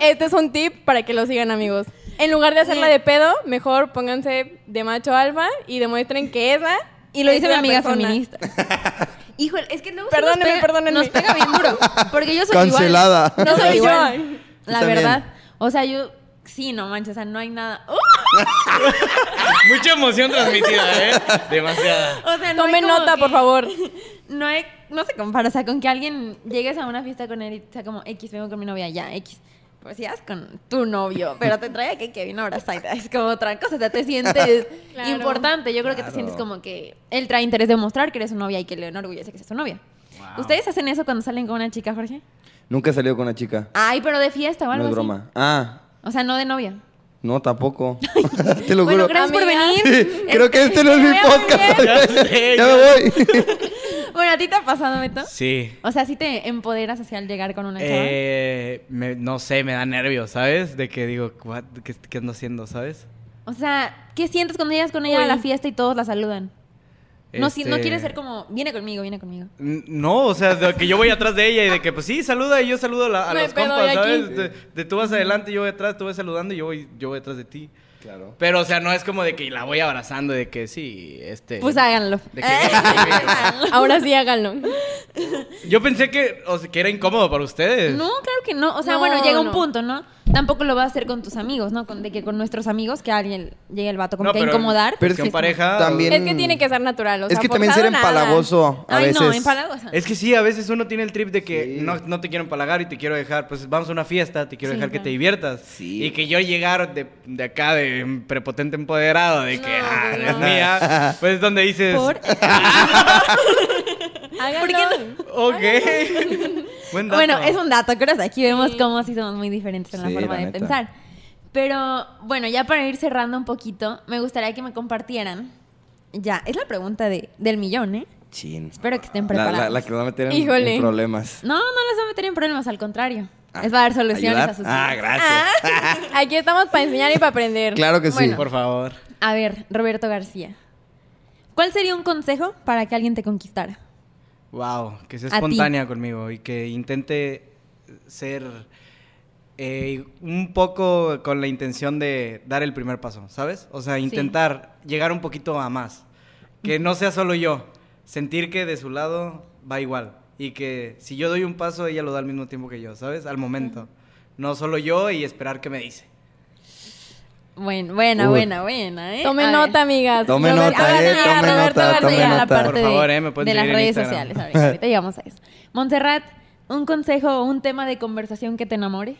[SPEAKER 4] Este es un tip para que lo sigan, amigos. En lugar de hacerla de pedo, mejor pónganse de macho alfa y demuestren que esa.
[SPEAKER 2] Y lo
[SPEAKER 4] es
[SPEAKER 2] dice mi
[SPEAKER 4] la
[SPEAKER 2] amiga
[SPEAKER 4] persona.
[SPEAKER 2] feminista. (laughs) Híjole, es que luego
[SPEAKER 4] Perdónenme,
[SPEAKER 2] nos pega,
[SPEAKER 4] perdónenme.
[SPEAKER 2] nos pega bien duro. Porque yo soy
[SPEAKER 5] Cancelada.
[SPEAKER 2] igual.
[SPEAKER 4] No
[SPEAKER 2] soy igual.
[SPEAKER 4] yo.
[SPEAKER 2] La
[SPEAKER 5] también.
[SPEAKER 2] verdad. O sea, yo sí, no manches, o sea, no hay nada. ¡Uh! (laughs)
[SPEAKER 3] Mucha emoción transmitida, ¿eh? Demasiada.
[SPEAKER 2] O sea, no como
[SPEAKER 4] nota,
[SPEAKER 2] que-
[SPEAKER 4] por favor. (laughs)
[SPEAKER 2] No hay, no se compara, o sea, con que alguien llegues a una fiesta con él y sea como X, vengo con mi novia, ya, X. Pues ya es con tu novio, pero te trae que Kevin ahora es como otra cosa, o sea, te sientes (laughs)
[SPEAKER 4] Claro.
[SPEAKER 2] importante. Yo creo que te sientes como que él trae interés de mostrar que eres su novia y que le enorgullece que seas su novia. ¿Ustedes hacen eso cuando salen con una chica, Jorge?
[SPEAKER 5] Nunca he salido con una chica.
[SPEAKER 2] Ay, pero de fiesta o algo
[SPEAKER 5] No es
[SPEAKER 2] así.
[SPEAKER 5] broma. Ah,
[SPEAKER 2] O sea, no de novia.
[SPEAKER 5] no, tampoco. (laughs) Te lo
[SPEAKER 2] Bueno,
[SPEAKER 5] juro.
[SPEAKER 2] gracias por
[SPEAKER 4] Amiga.
[SPEAKER 2] venir.
[SPEAKER 5] Sí, creo que este no es mi podcast. (laughs)
[SPEAKER 3] Ya sé,
[SPEAKER 5] ya
[SPEAKER 3] ya
[SPEAKER 5] me voy.
[SPEAKER 2] Bueno, ¿a ti te ha pasado, Beto?
[SPEAKER 3] Sí.
[SPEAKER 2] O sea, ¿sí te empoderas hacia al llegar con una chava?
[SPEAKER 3] Eh, me- no sé, me da nervios, ¿sabes? De que digo, "What? ¿qué, qué ando haciendo, sabes?
[SPEAKER 2] O sea, ¿qué sientes cuando llegas con ella a la fiesta y todos la saludan? No, si, no
[SPEAKER 3] Este,
[SPEAKER 2] quieres ser como, viene conmigo, viene conmigo.
[SPEAKER 3] No, o sea, de que yo voy atrás de ella y de que, pues sí, saluda y yo saludo a, la- a los compas. ¿sabes? De, de tú vas adelante, yo voy atrás, tú vas saludando y yo voy, yo voy atrás de ti.
[SPEAKER 5] Claro.
[SPEAKER 3] Pero, o sea, no es como de que la voy abrazando, de que sí, este...
[SPEAKER 2] Pues háganlo.
[SPEAKER 3] de que- de (laughs)
[SPEAKER 4] Ahora sí háganlo.
[SPEAKER 3] yo pensé que, o sea, que era incómodo para ustedes.
[SPEAKER 2] No, claro que no. O sea,
[SPEAKER 4] No,
[SPEAKER 2] bueno, llega un
[SPEAKER 4] no.
[SPEAKER 2] punto, ¿no? Tampoco lo vas a hacer con tus amigos, ¿no? Con, de que con nuestros amigos que alguien llegue el vato como
[SPEAKER 3] No,
[SPEAKER 2] que a incomodar.
[SPEAKER 5] pero
[SPEAKER 3] es que
[SPEAKER 2] es
[SPEAKER 3] pareja...
[SPEAKER 5] También-
[SPEAKER 4] Es que tiene que ser natural. O
[SPEAKER 5] es
[SPEAKER 4] sea,
[SPEAKER 5] que también ser
[SPEAKER 4] nada.
[SPEAKER 5] empalagoso a
[SPEAKER 2] Ay,
[SPEAKER 5] veces.
[SPEAKER 2] no, empalagosa.
[SPEAKER 3] Es que sí, a veces uno tiene el trip de que
[SPEAKER 5] Sí.
[SPEAKER 3] no, no te quiero empalagar y te quiero dejar, pues vamos a una fiesta, te quiero
[SPEAKER 2] Sí,
[SPEAKER 3] dejar que te diviertas.
[SPEAKER 5] Sí.
[SPEAKER 3] Y que yo llegar de, de acá de prepotente empoderado, de que
[SPEAKER 2] No,
[SPEAKER 3] ah,
[SPEAKER 2] no.
[SPEAKER 3] es mía, (laughs) pues es donde dices,
[SPEAKER 2] Por- (laughs) (laughs)
[SPEAKER 4] Háganlo.
[SPEAKER 2] ¿Por qué
[SPEAKER 3] ok. (laughs) Buen dato.
[SPEAKER 2] Bueno, es un dato, creo que aquí vemos cómo sí somos muy diferentes en la forma
[SPEAKER 5] la
[SPEAKER 2] de
[SPEAKER 5] neta.
[SPEAKER 2] pensar. Pero bueno, ya para ir cerrando un poquito, me gustaría que me compartieran. Ya, es la pregunta de, del millón, ¿eh?
[SPEAKER 5] Chin.
[SPEAKER 2] Espero que estén preparados.
[SPEAKER 5] la, la que va a meter en, problemas.
[SPEAKER 2] No, no les va a meter en problemas, al contrario.
[SPEAKER 5] Ah,
[SPEAKER 2] les va a dar soluciones
[SPEAKER 5] ¿ayudar?
[SPEAKER 2] a sus
[SPEAKER 5] Ah, gracias. (laughs)
[SPEAKER 4] Aquí estamos para enseñar y para aprender.
[SPEAKER 5] Claro que sí.
[SPEAKER 2] Bueno.
[SPEAKER 3] Por favor.
[SPEAKER 2] A ver, Roberto García. ¿Cuál sería un consejo para que alguien te conquistara?
[SPEAKER 3] Wow, que sea espontánea conmigo y que intente ser eh, un poco con la intención de dar el primer paso, ¿sabes? O sea, intentar llegar un poquito a más. Que no sea solo yo, sentir que de su lado va igual y que si yo doy un paso, ella lo da al mismo tiempo que yo, ¿sabes? Al momento. No solo yo y esperar que me dice.
[SPEAKER 2] Bueno, buena,
[SPEAKER 5] Uy.
[SPEAKER 2] buena, buena, ¿eh?
[SPEAKER 4] Tome
[SPEAKER 2] A ver.
[SPEAKER 4] nota, amigas.
[SPEAKER 5] Tome nota, eh, tome
[SPEAKER 4] Roberto
[SPEAKER 5] nota, tome
[SPEAKER 2] la
[SPEAKER 5] nota.
[SPEAKER 2] parte
[SPEAKER 3] Por favor,
[SPEAKER 2] de,
[SPEAKER 3] eh, me pueden
[SPEAKER 2] de las redes
[SPEAKER 3] Instagram.
[SPEAKER 2] sociales. Ahorita, ahorita (laughs) llegamos a eso. Montserrat, ¿un consejo o un tema de conversación que te enamore?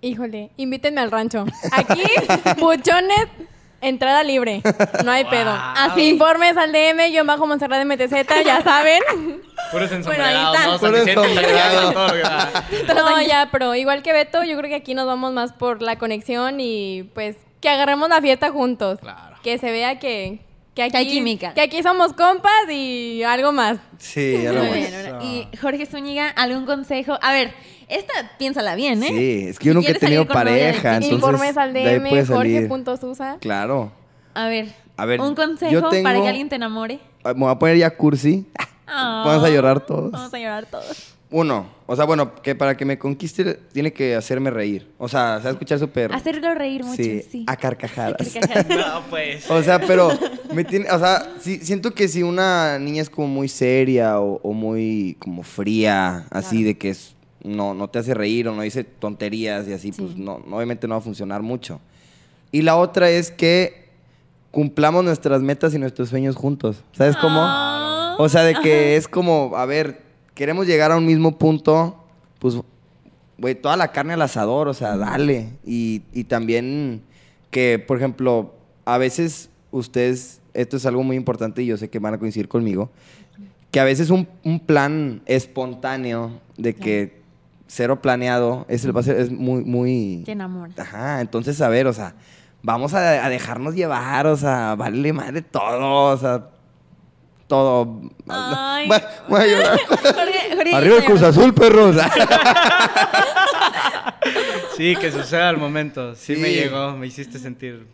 [SPEAKER 4] Híjole, invítenme al rancho. Aquí, (laughs) buchones, entrada libre. No hay pedo. Así, informes al DM, yo bajo Monserrat de MTZ, ya saben.
[SPEAKER 3] Puros
[SPEAKER 2] Bueno, ahí está.
[SPEAKER 3] ¿no?
[SPEAKER 5] Puros
[SPEAKER 3] que. (laughs)
[SPEAKER 4] No, ya, pero igual que Beto, yo creo que aquí nos vamos más por la conexión y pues que agarremos la fiesta juntos.
[SPEAKER 3] Claro.
[SPEAKER 4] Que se vea que, que aquí
[SPEAKER 2] hay química.
[SPEAKER 4] Que aquí somos compas y algo más.
[SPEAKER 5] Sí, ya lo
[SPEAKER 2] Muy
[SPEAKER 5] voy.
[SPEAKER 2] bien, bueno. Y Jorge Zúñiga, ¿algún consejo? A ver, esta piénsala bien, ¿eh?
[SPEAKER 5] Sí, es que yo
[SPEAKER 2] Si
[SPEAKER 5] nunca he tenido
[SPEAKER 2] de
[SPEAKER 5] pareja, entonces
[SPEAKER 4] Informes al
[SPEAKER 5] de
[SPEAKER 4] DM, jorge.susa.
[SPEAKER 5] Claro.
[SPEAKER 2] A ver,
[SPEAKER 5] A ver,
[SPEAKER 2] un
[SPEAKER 5] yo
[SPEAKER 2] consejo para que alguien te enamore.
[SPEAKER 5] Ah, Me voy a poner ya cursi.
[SPEAKER 2] Ah,
[SPEAKER 5] Vamos a llorar todos.
[SPEAKER 2] Vamos a llorar todos.
[SPEAKER 5] Uno, o sea, bueno, que para que me conquiste tiene que hacerme reír. O sea, ¿sabes escuchar su perro?
[SPEAKER 2] Hacerlo reír mucho, sí.
[SPEAKER 5] Sí, a carcajadas. (laughs)
[SPEAKER 3] No, pues.
[SPEAKER 5] O sea, pero me tiene, o sea, sí, siento que si una niña es como muy seria o, o muy como fría, así de que es, no, no te hace reír o no dice tonterías y así,
[SPEAKER 2] Sí.
[SPEAKER 5] pues no, no, obviamente no va a funcionar mucho. Y la otra es que cumplamos nuestras metas y nuestros sueños juntos. ¿Sabes cómo? O sea, de que es como, a ver, queremos llegar a un mismo punto, pues, güey, toda la carne al asador, o sea, dale. Y, y también que, por ejemplo, a veces ustedes, esto es algo muy importante y yo sé que van a coincidir conmigo, que a veces un, un plan espontáneo de que cero planeado es, el, es muy, muy...
[SPEAKER 2] Te enamora.
[SPEAKER 5] Ajá, entonces, a ver, o sea, vamos a, a dejarnos llevar, o sea, vale madre todo, o sea, todo.
[SPEAKER 2] Ay.
[SPEAKER 5] A llorar. (laughs)
[SPEAKER 2] Jorge, Jorge,
[SPEAKER 5] Arriba el Cruz Azul, perros. (laughs)
[SPEAKER 3] Sí, que suceda al momento. Sí,
[SPEAKER 5] Sí.
[SPEAKER 3] me llegó, me hiciste sentir.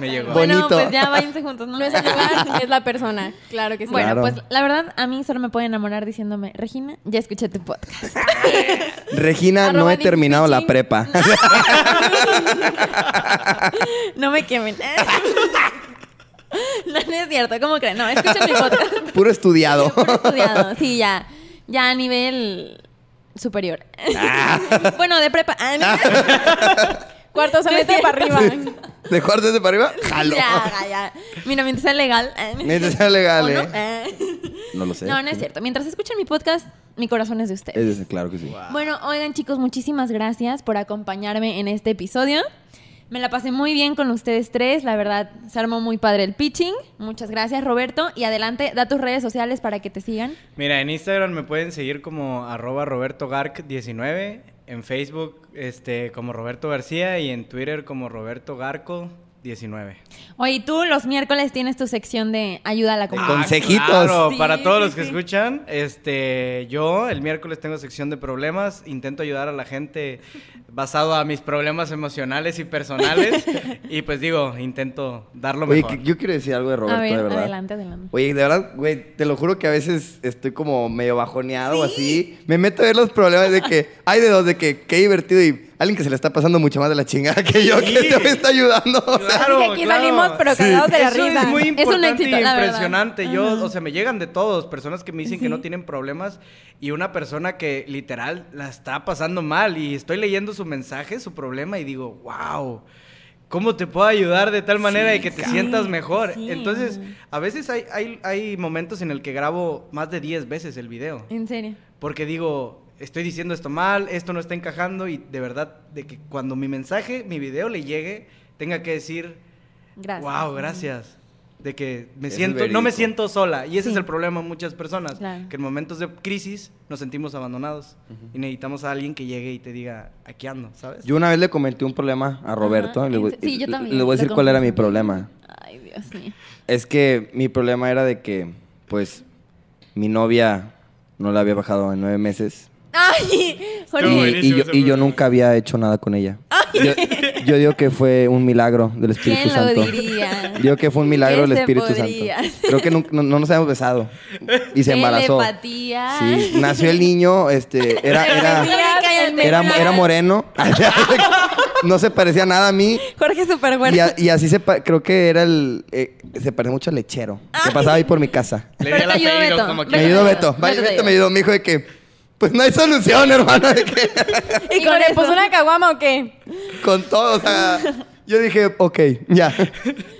[SPEAKER 3] Me llegó.
[SPEAKER 2] Bueno,
[SPEAKER 5] Bonito.
[SPEAKER 2] pues ya váyanse juntos. No,
[SPEAKER 4] es el lugar, es la persona. Claro que sí.
[SPEAKER 2] Bueno,
[SPEAKER 5] Claro.
[SPEAKER 2] pues la verdad, a mí solo me puede enamorar diciéndome, Regina, ya escuché tu podcast. (laughs)
[SPEAKER 5] Regina, no he terminado la
[SPEAKER 4] Disney
[SPEAKER 5] prepa.
[SPEAKER 2] no me quemen. (laughs) no, no es cierto, ¿cómo creen? No, escuchen mi podcast. (laughs)
[SPEAKER 5] Puro estudiado. (laughs)
[SPEAKER 2] Puro estudiado, sí, ya. Ya a nivel superior. bueno, de prepa. Ah, no.
[SPEAKER 4] Cuarto semestre para arriba.
[SPEAKER 5] ¿De cuartos de para arriba? Jalo.
[SPEAKER 2] Ya, ya, ya. Mira, mientras sea legal. ah,
[SPEAKER 5] Mientras sea legal,
[SPEAKER 2] ¿O no?
[SPEAKER 5] ¿eh?
[SPEAKER 2] Ah.
[SPEAKER 5] No lo sé.
[SPEAKER 2] No, no es cierto. Mientras escuchen mi podcast, mi corazón es de ustedes.
[SPEAKER 5] Es- claro que sí.
[SPEAKER 2] Bueno, oigan chicos, muchísimas gracias por acompañarme en este episodio. Me la pasé muy bien con ustedes tres, la verdad, se armó muy padre el pitching. Muchas gracias Roberto y adelante, da tus redes sociales para que te sigan.
[SPEAKER 3] Mira, en Instagram me pueden seguir como arroba robertogarc19, en Facebook este, como Roberto García y en Twitter como Roberto Garco 19.
[SPEAKER 2] Oye, y tú los miércoles tienes tu sección de ayuda a la comunidad.
[SPEAKER 5] Consejitos.
[SPEAKER 3] Claro,
[SPEAKER 2] Sí,
[SPEAKER 3] para todos
[SPEAKER 2] sí,
[SPEAKER 3] los que
[SPEAKER 2] sí.
[SPEAKER 3] escuchan, este, yo el miércoles tengo sección de problemas, intento ayudar a la gente basado a mis problemas emocionales y personales (laughs) y pues digo, intento dar lo
[SPEAKER 5] Oye,
[SPEAKER 3] mejor.
[SPEAKER 5] que- yo quiero decir algo de Roberto,
[SPEAKER 2] a ver,
[SPEAKER 5] de verdad.
[SPEAKER 2] adelante, adelante.
[SPEAKER 5] Oye, de verdad, güey, te lo juro que a veces estoy como medio bajoneado o así. Me meto a ver los problemas de que hay de dos, de que qué divertido y alguien que se le está pasando mucho más de la chingada que yo, que este me está ayudando. o sea,
[SPEAKER 3] Claro,
[SPEAKER 4] Que aquí
[SPEAKER 3] claro.
[SPEAKER 4] salimos pero cagados de la
[SPEAKER 3] Eso
[SPEAKER 4] risa.
[SPEAKER 3] es muy
[SPEAKER 2] Es un
[SPEAKER 3] importante
[SPEAKER 2] éxito,
[SPEAKER 3] y impresionante. Yo, o sea, me llegan de todos, personas que me dicen que no tienen problemas y una persona que literal la está pasando mal y estoy leyendo su mensaje, su problema y digo, wow. ¿Cómo te puedo ayudar de tal manera de que te
[SPEAKER 2] sí,
[SPEAKER 3] sientas mejor?
[SPEAKER 2] sí.
[SPEAKER 3] Entonces, a veces hay, hay, hay momentos en el que grabo más de 10 veces el video.
[SPEAKER 2] En serio.
[SPEAKER 3] Porque digo, estoy diciendo esto mal, esto no está encajando y de verdad, de que cuando mi mensaje, mi video le llegue, tenga que decir,
[SPEAKER 2] Gracias.
[SPEAKER 3] wow, gracias. De que me
[SPEAKER 5] es
[SPEAKER 3] siento, no me siento sola. Y ese
[SPEAKER 2] Sí.
[SPEAKER 3] es el problema de muchas personas.
[SPEAKER 2] Claro.
[SPEAKER 3] Que en momentos de crisis nos sentimos abandonados. Y necesitamos a alguien que llegue y te diga, aquí ando, ¿sabes?
[SPEAKER 5] Yo una vez le comenté un problema a Roberto. Y le voy-
[SPEAKER 2] en- sí, yo
[SPEAKER 5] y-
[SPEAKER 2] también,
[SPEAKER 5] Les voy a decir cuál era mi problema.
[SPEAKER 2] Ay, Dios mío.
[SPEAKER 5] Es que mi problema era de que, pues, mi novia no la había bajado en nueve meses.
[SPEAKER 2] Ay,
[SPEAKER 3] Estuvo
[SPEAKER 2] Jorge.
[SPEAKER 5] Y, yo, y nunca había hecho nada con ella. Yo, yo digo que fue un milagro del Espíritu
[SPEAKER 2] ¿Quién lo
[SPEAKER 5] Santo.
[SPEAKER 2] diría?
[SPEAKER 5] Digo que fue un milagro
[SPEAKER 2] ¿Qué
[SPEAKER 5] del
[SPEAKER 2] se
[SPEAKER 5] Espíritu
[SPEAKER 2] podría
[SPEAKER 5] Santo. Creo que nunca- no, no nos habíamos besado. Y se embarazó.
[SPEAKER 2] Telepatía.
[SPEAKER 5] Sí, nació el niño, este, era, era, era, era moreno. (laughs) no se parecía nada a mí.
[SPEAKER 2] Jorge súper bueno.
[SPEAKER 5] Y, a- y así se pa- creo que era el eh, se parece mucho al lechero que pasaba ahí por mi casa.
[SPEAKER 3] Le
[SPEAKER 2] Pero
[SPEAKER 3] di
[SPEAKER 2] ayudó Beto.
[SPEAKER 3] como
[SPEAKER 2] Beto
[SPEAKER 5] Me ayudó Beto.
[SPEAKER 2] ayudó.
[SPEAKER 5] Vaya,
[SPEAKER 2] Beto te
[SPEAKER 5] Beto me ayudó, me dijo de que pues no hay solución, hermano, de
[SPEAKER 4] ¿Y con le puso una caguama o qué?
[SPEAKER 5] con todo, o sea, yo dije, ok, ya.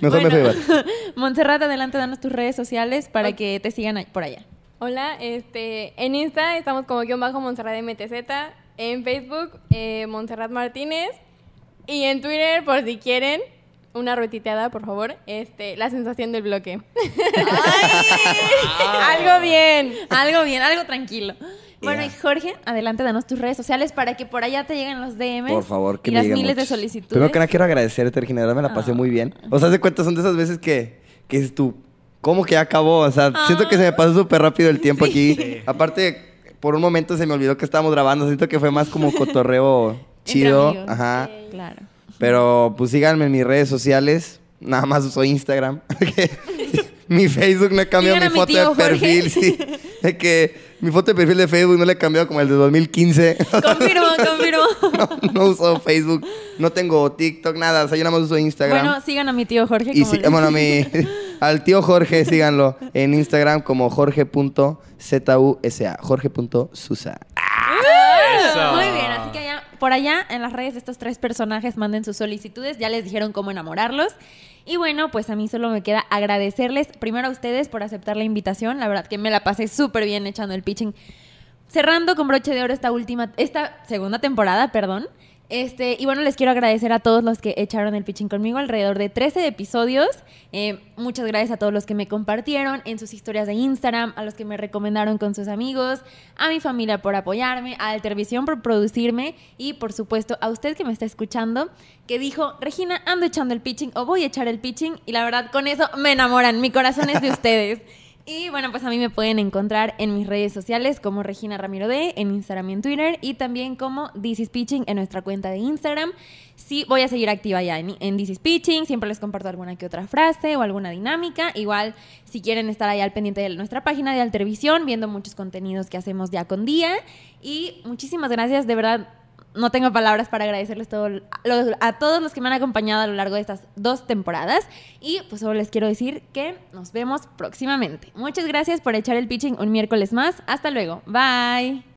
[SPEAKER 5] Mejor me fui
[SPEAKER 2] Bueno. (laughs) Montserrat, adelante, danos tus redes sociales para que te sigan por allá.
[SPEAKER 4] Hola, este, en Insta estamos como guion bajo Montserrat MTZ, en Facebook eh, Montserrat Martínez y en Twitter, por si quieren, una ruetiteada, por favor, este, la sensación del bloque. (laughs) Algo bien.
[SPEAKER 2] Algo bien, algo tranquilo. Bueno,
[SPEAKER 5] Yeah.
[SPEAKER 2] y Jorge, adelante, danos tus redes sociales para que por allá te lleguen los DMs.
[SPEAKER 5] Por favor, que
[SPEAKER 2] y
[SPEAKER 5] me
[SPEAKER 2] las
[SPEAKER 5] lleguen
[SPEAKER 2] miles de solicitudes.
[SPEAKER 5] Primero que nada quiero agradecerte, Regina, de verdad me la pasé
[SPEAKER 2] Ah.
[SPEAKER 5] muy bien. O sea, de cuenta son de esas veces que que dices tú, ¿cómo que ya acabó? O sea, siento que se me pasó súper rápido el tiempo aquí. Aparte, por un momento se me olvidó que estábamos grabando, siento que fue más como cotorreo (laughs) chido,
[SPEAKER 2] amigos.
[SPEAKER 5] ajá.
[SPEAKER 2] Claro.
[SPEAKER 5] Pero pues síganme en mis redes sociales. Nada más uso Instagram. (laughs) (laughs) mi Facebook no he cambiado mi foto
[SPEAKER 2] tío
[SPEAKER 5] de
[SPEAKER 2] Jorge.
[SPEAKER 5] perfil. Sí. De que mi foto de perfil de Facebook no le he cambiado como el de 2015.
[SPEAKER 2] Confirmo, (laughs) confirmo.
[SPEAKER 5] no, no uso Facebook. No tengo TikTok, nada. O sea, yo nada más uso Instagram.
[SPEAKER 2] Bueno, sigan a mi tío Jorge.
[SPEAKER 5] y
[SPEAKER 2] como les-
[SPEAKER 5] bueno, a mi, (laughs) al tío Jorge, síganlo en Instagram como jorge.zusa. Jorge.susa.
[SPEAKER 3] Eso.
[SPEAKER 2] Muy bien, así que allá, por allá en las redes de estos tres personajes manden sus solicitudes, ya les dijeron cómo enamorarlos. Y bueno, pues a mí solo me queda agradecerles primero a ustedes por aceptar la invitación, la verdad que me la pasé súper bien echando el pitching. Cerrando con broche de oro esta última, esta segunda temporada, perdón. Este, y bueno, les quiero agradecer a todos los que echaron el pitching conmigo, alrededor de 13 episodios. Eh, muchas gracias a todos los que me compartieron en sus historias de Instagram, a los que me recomendaron con sus amigos, a mi familia por apoyarme, a Televisión por producirme y por supuesto a usted que me está escuchando, que dijo, Regina, ando echando el pitching o voy a echar el pitching y la verdad con eso me enamoran, mi corazón es de (laughs) ustedes. Y bueno, pues a mí me pueden encontrar en mis redes sociales como Regina Ramiro D, en Instagram y en Twitter, y también como This is Pitching en nuestra cuenta de Instagram. Sí, voy a seguir activa ya en, en This is Pitching, siempre les comparto alguna que otra frase o alguna dinámica. Igual, si quieren estar ahí al pendiente de nuestra página de Altervisión, viendo muchos contenidos que hacemos día con día. Y muchísimas gracias, de verdad, no tengo palabras para agradecerles a todos los que me han acompañado a lo largo de estas dos temporadas. Y pues solo les quiero decir que nos vemos próximamente. Muchas gracias por echar el pitching un miércoles más. Hasta luego. Bye.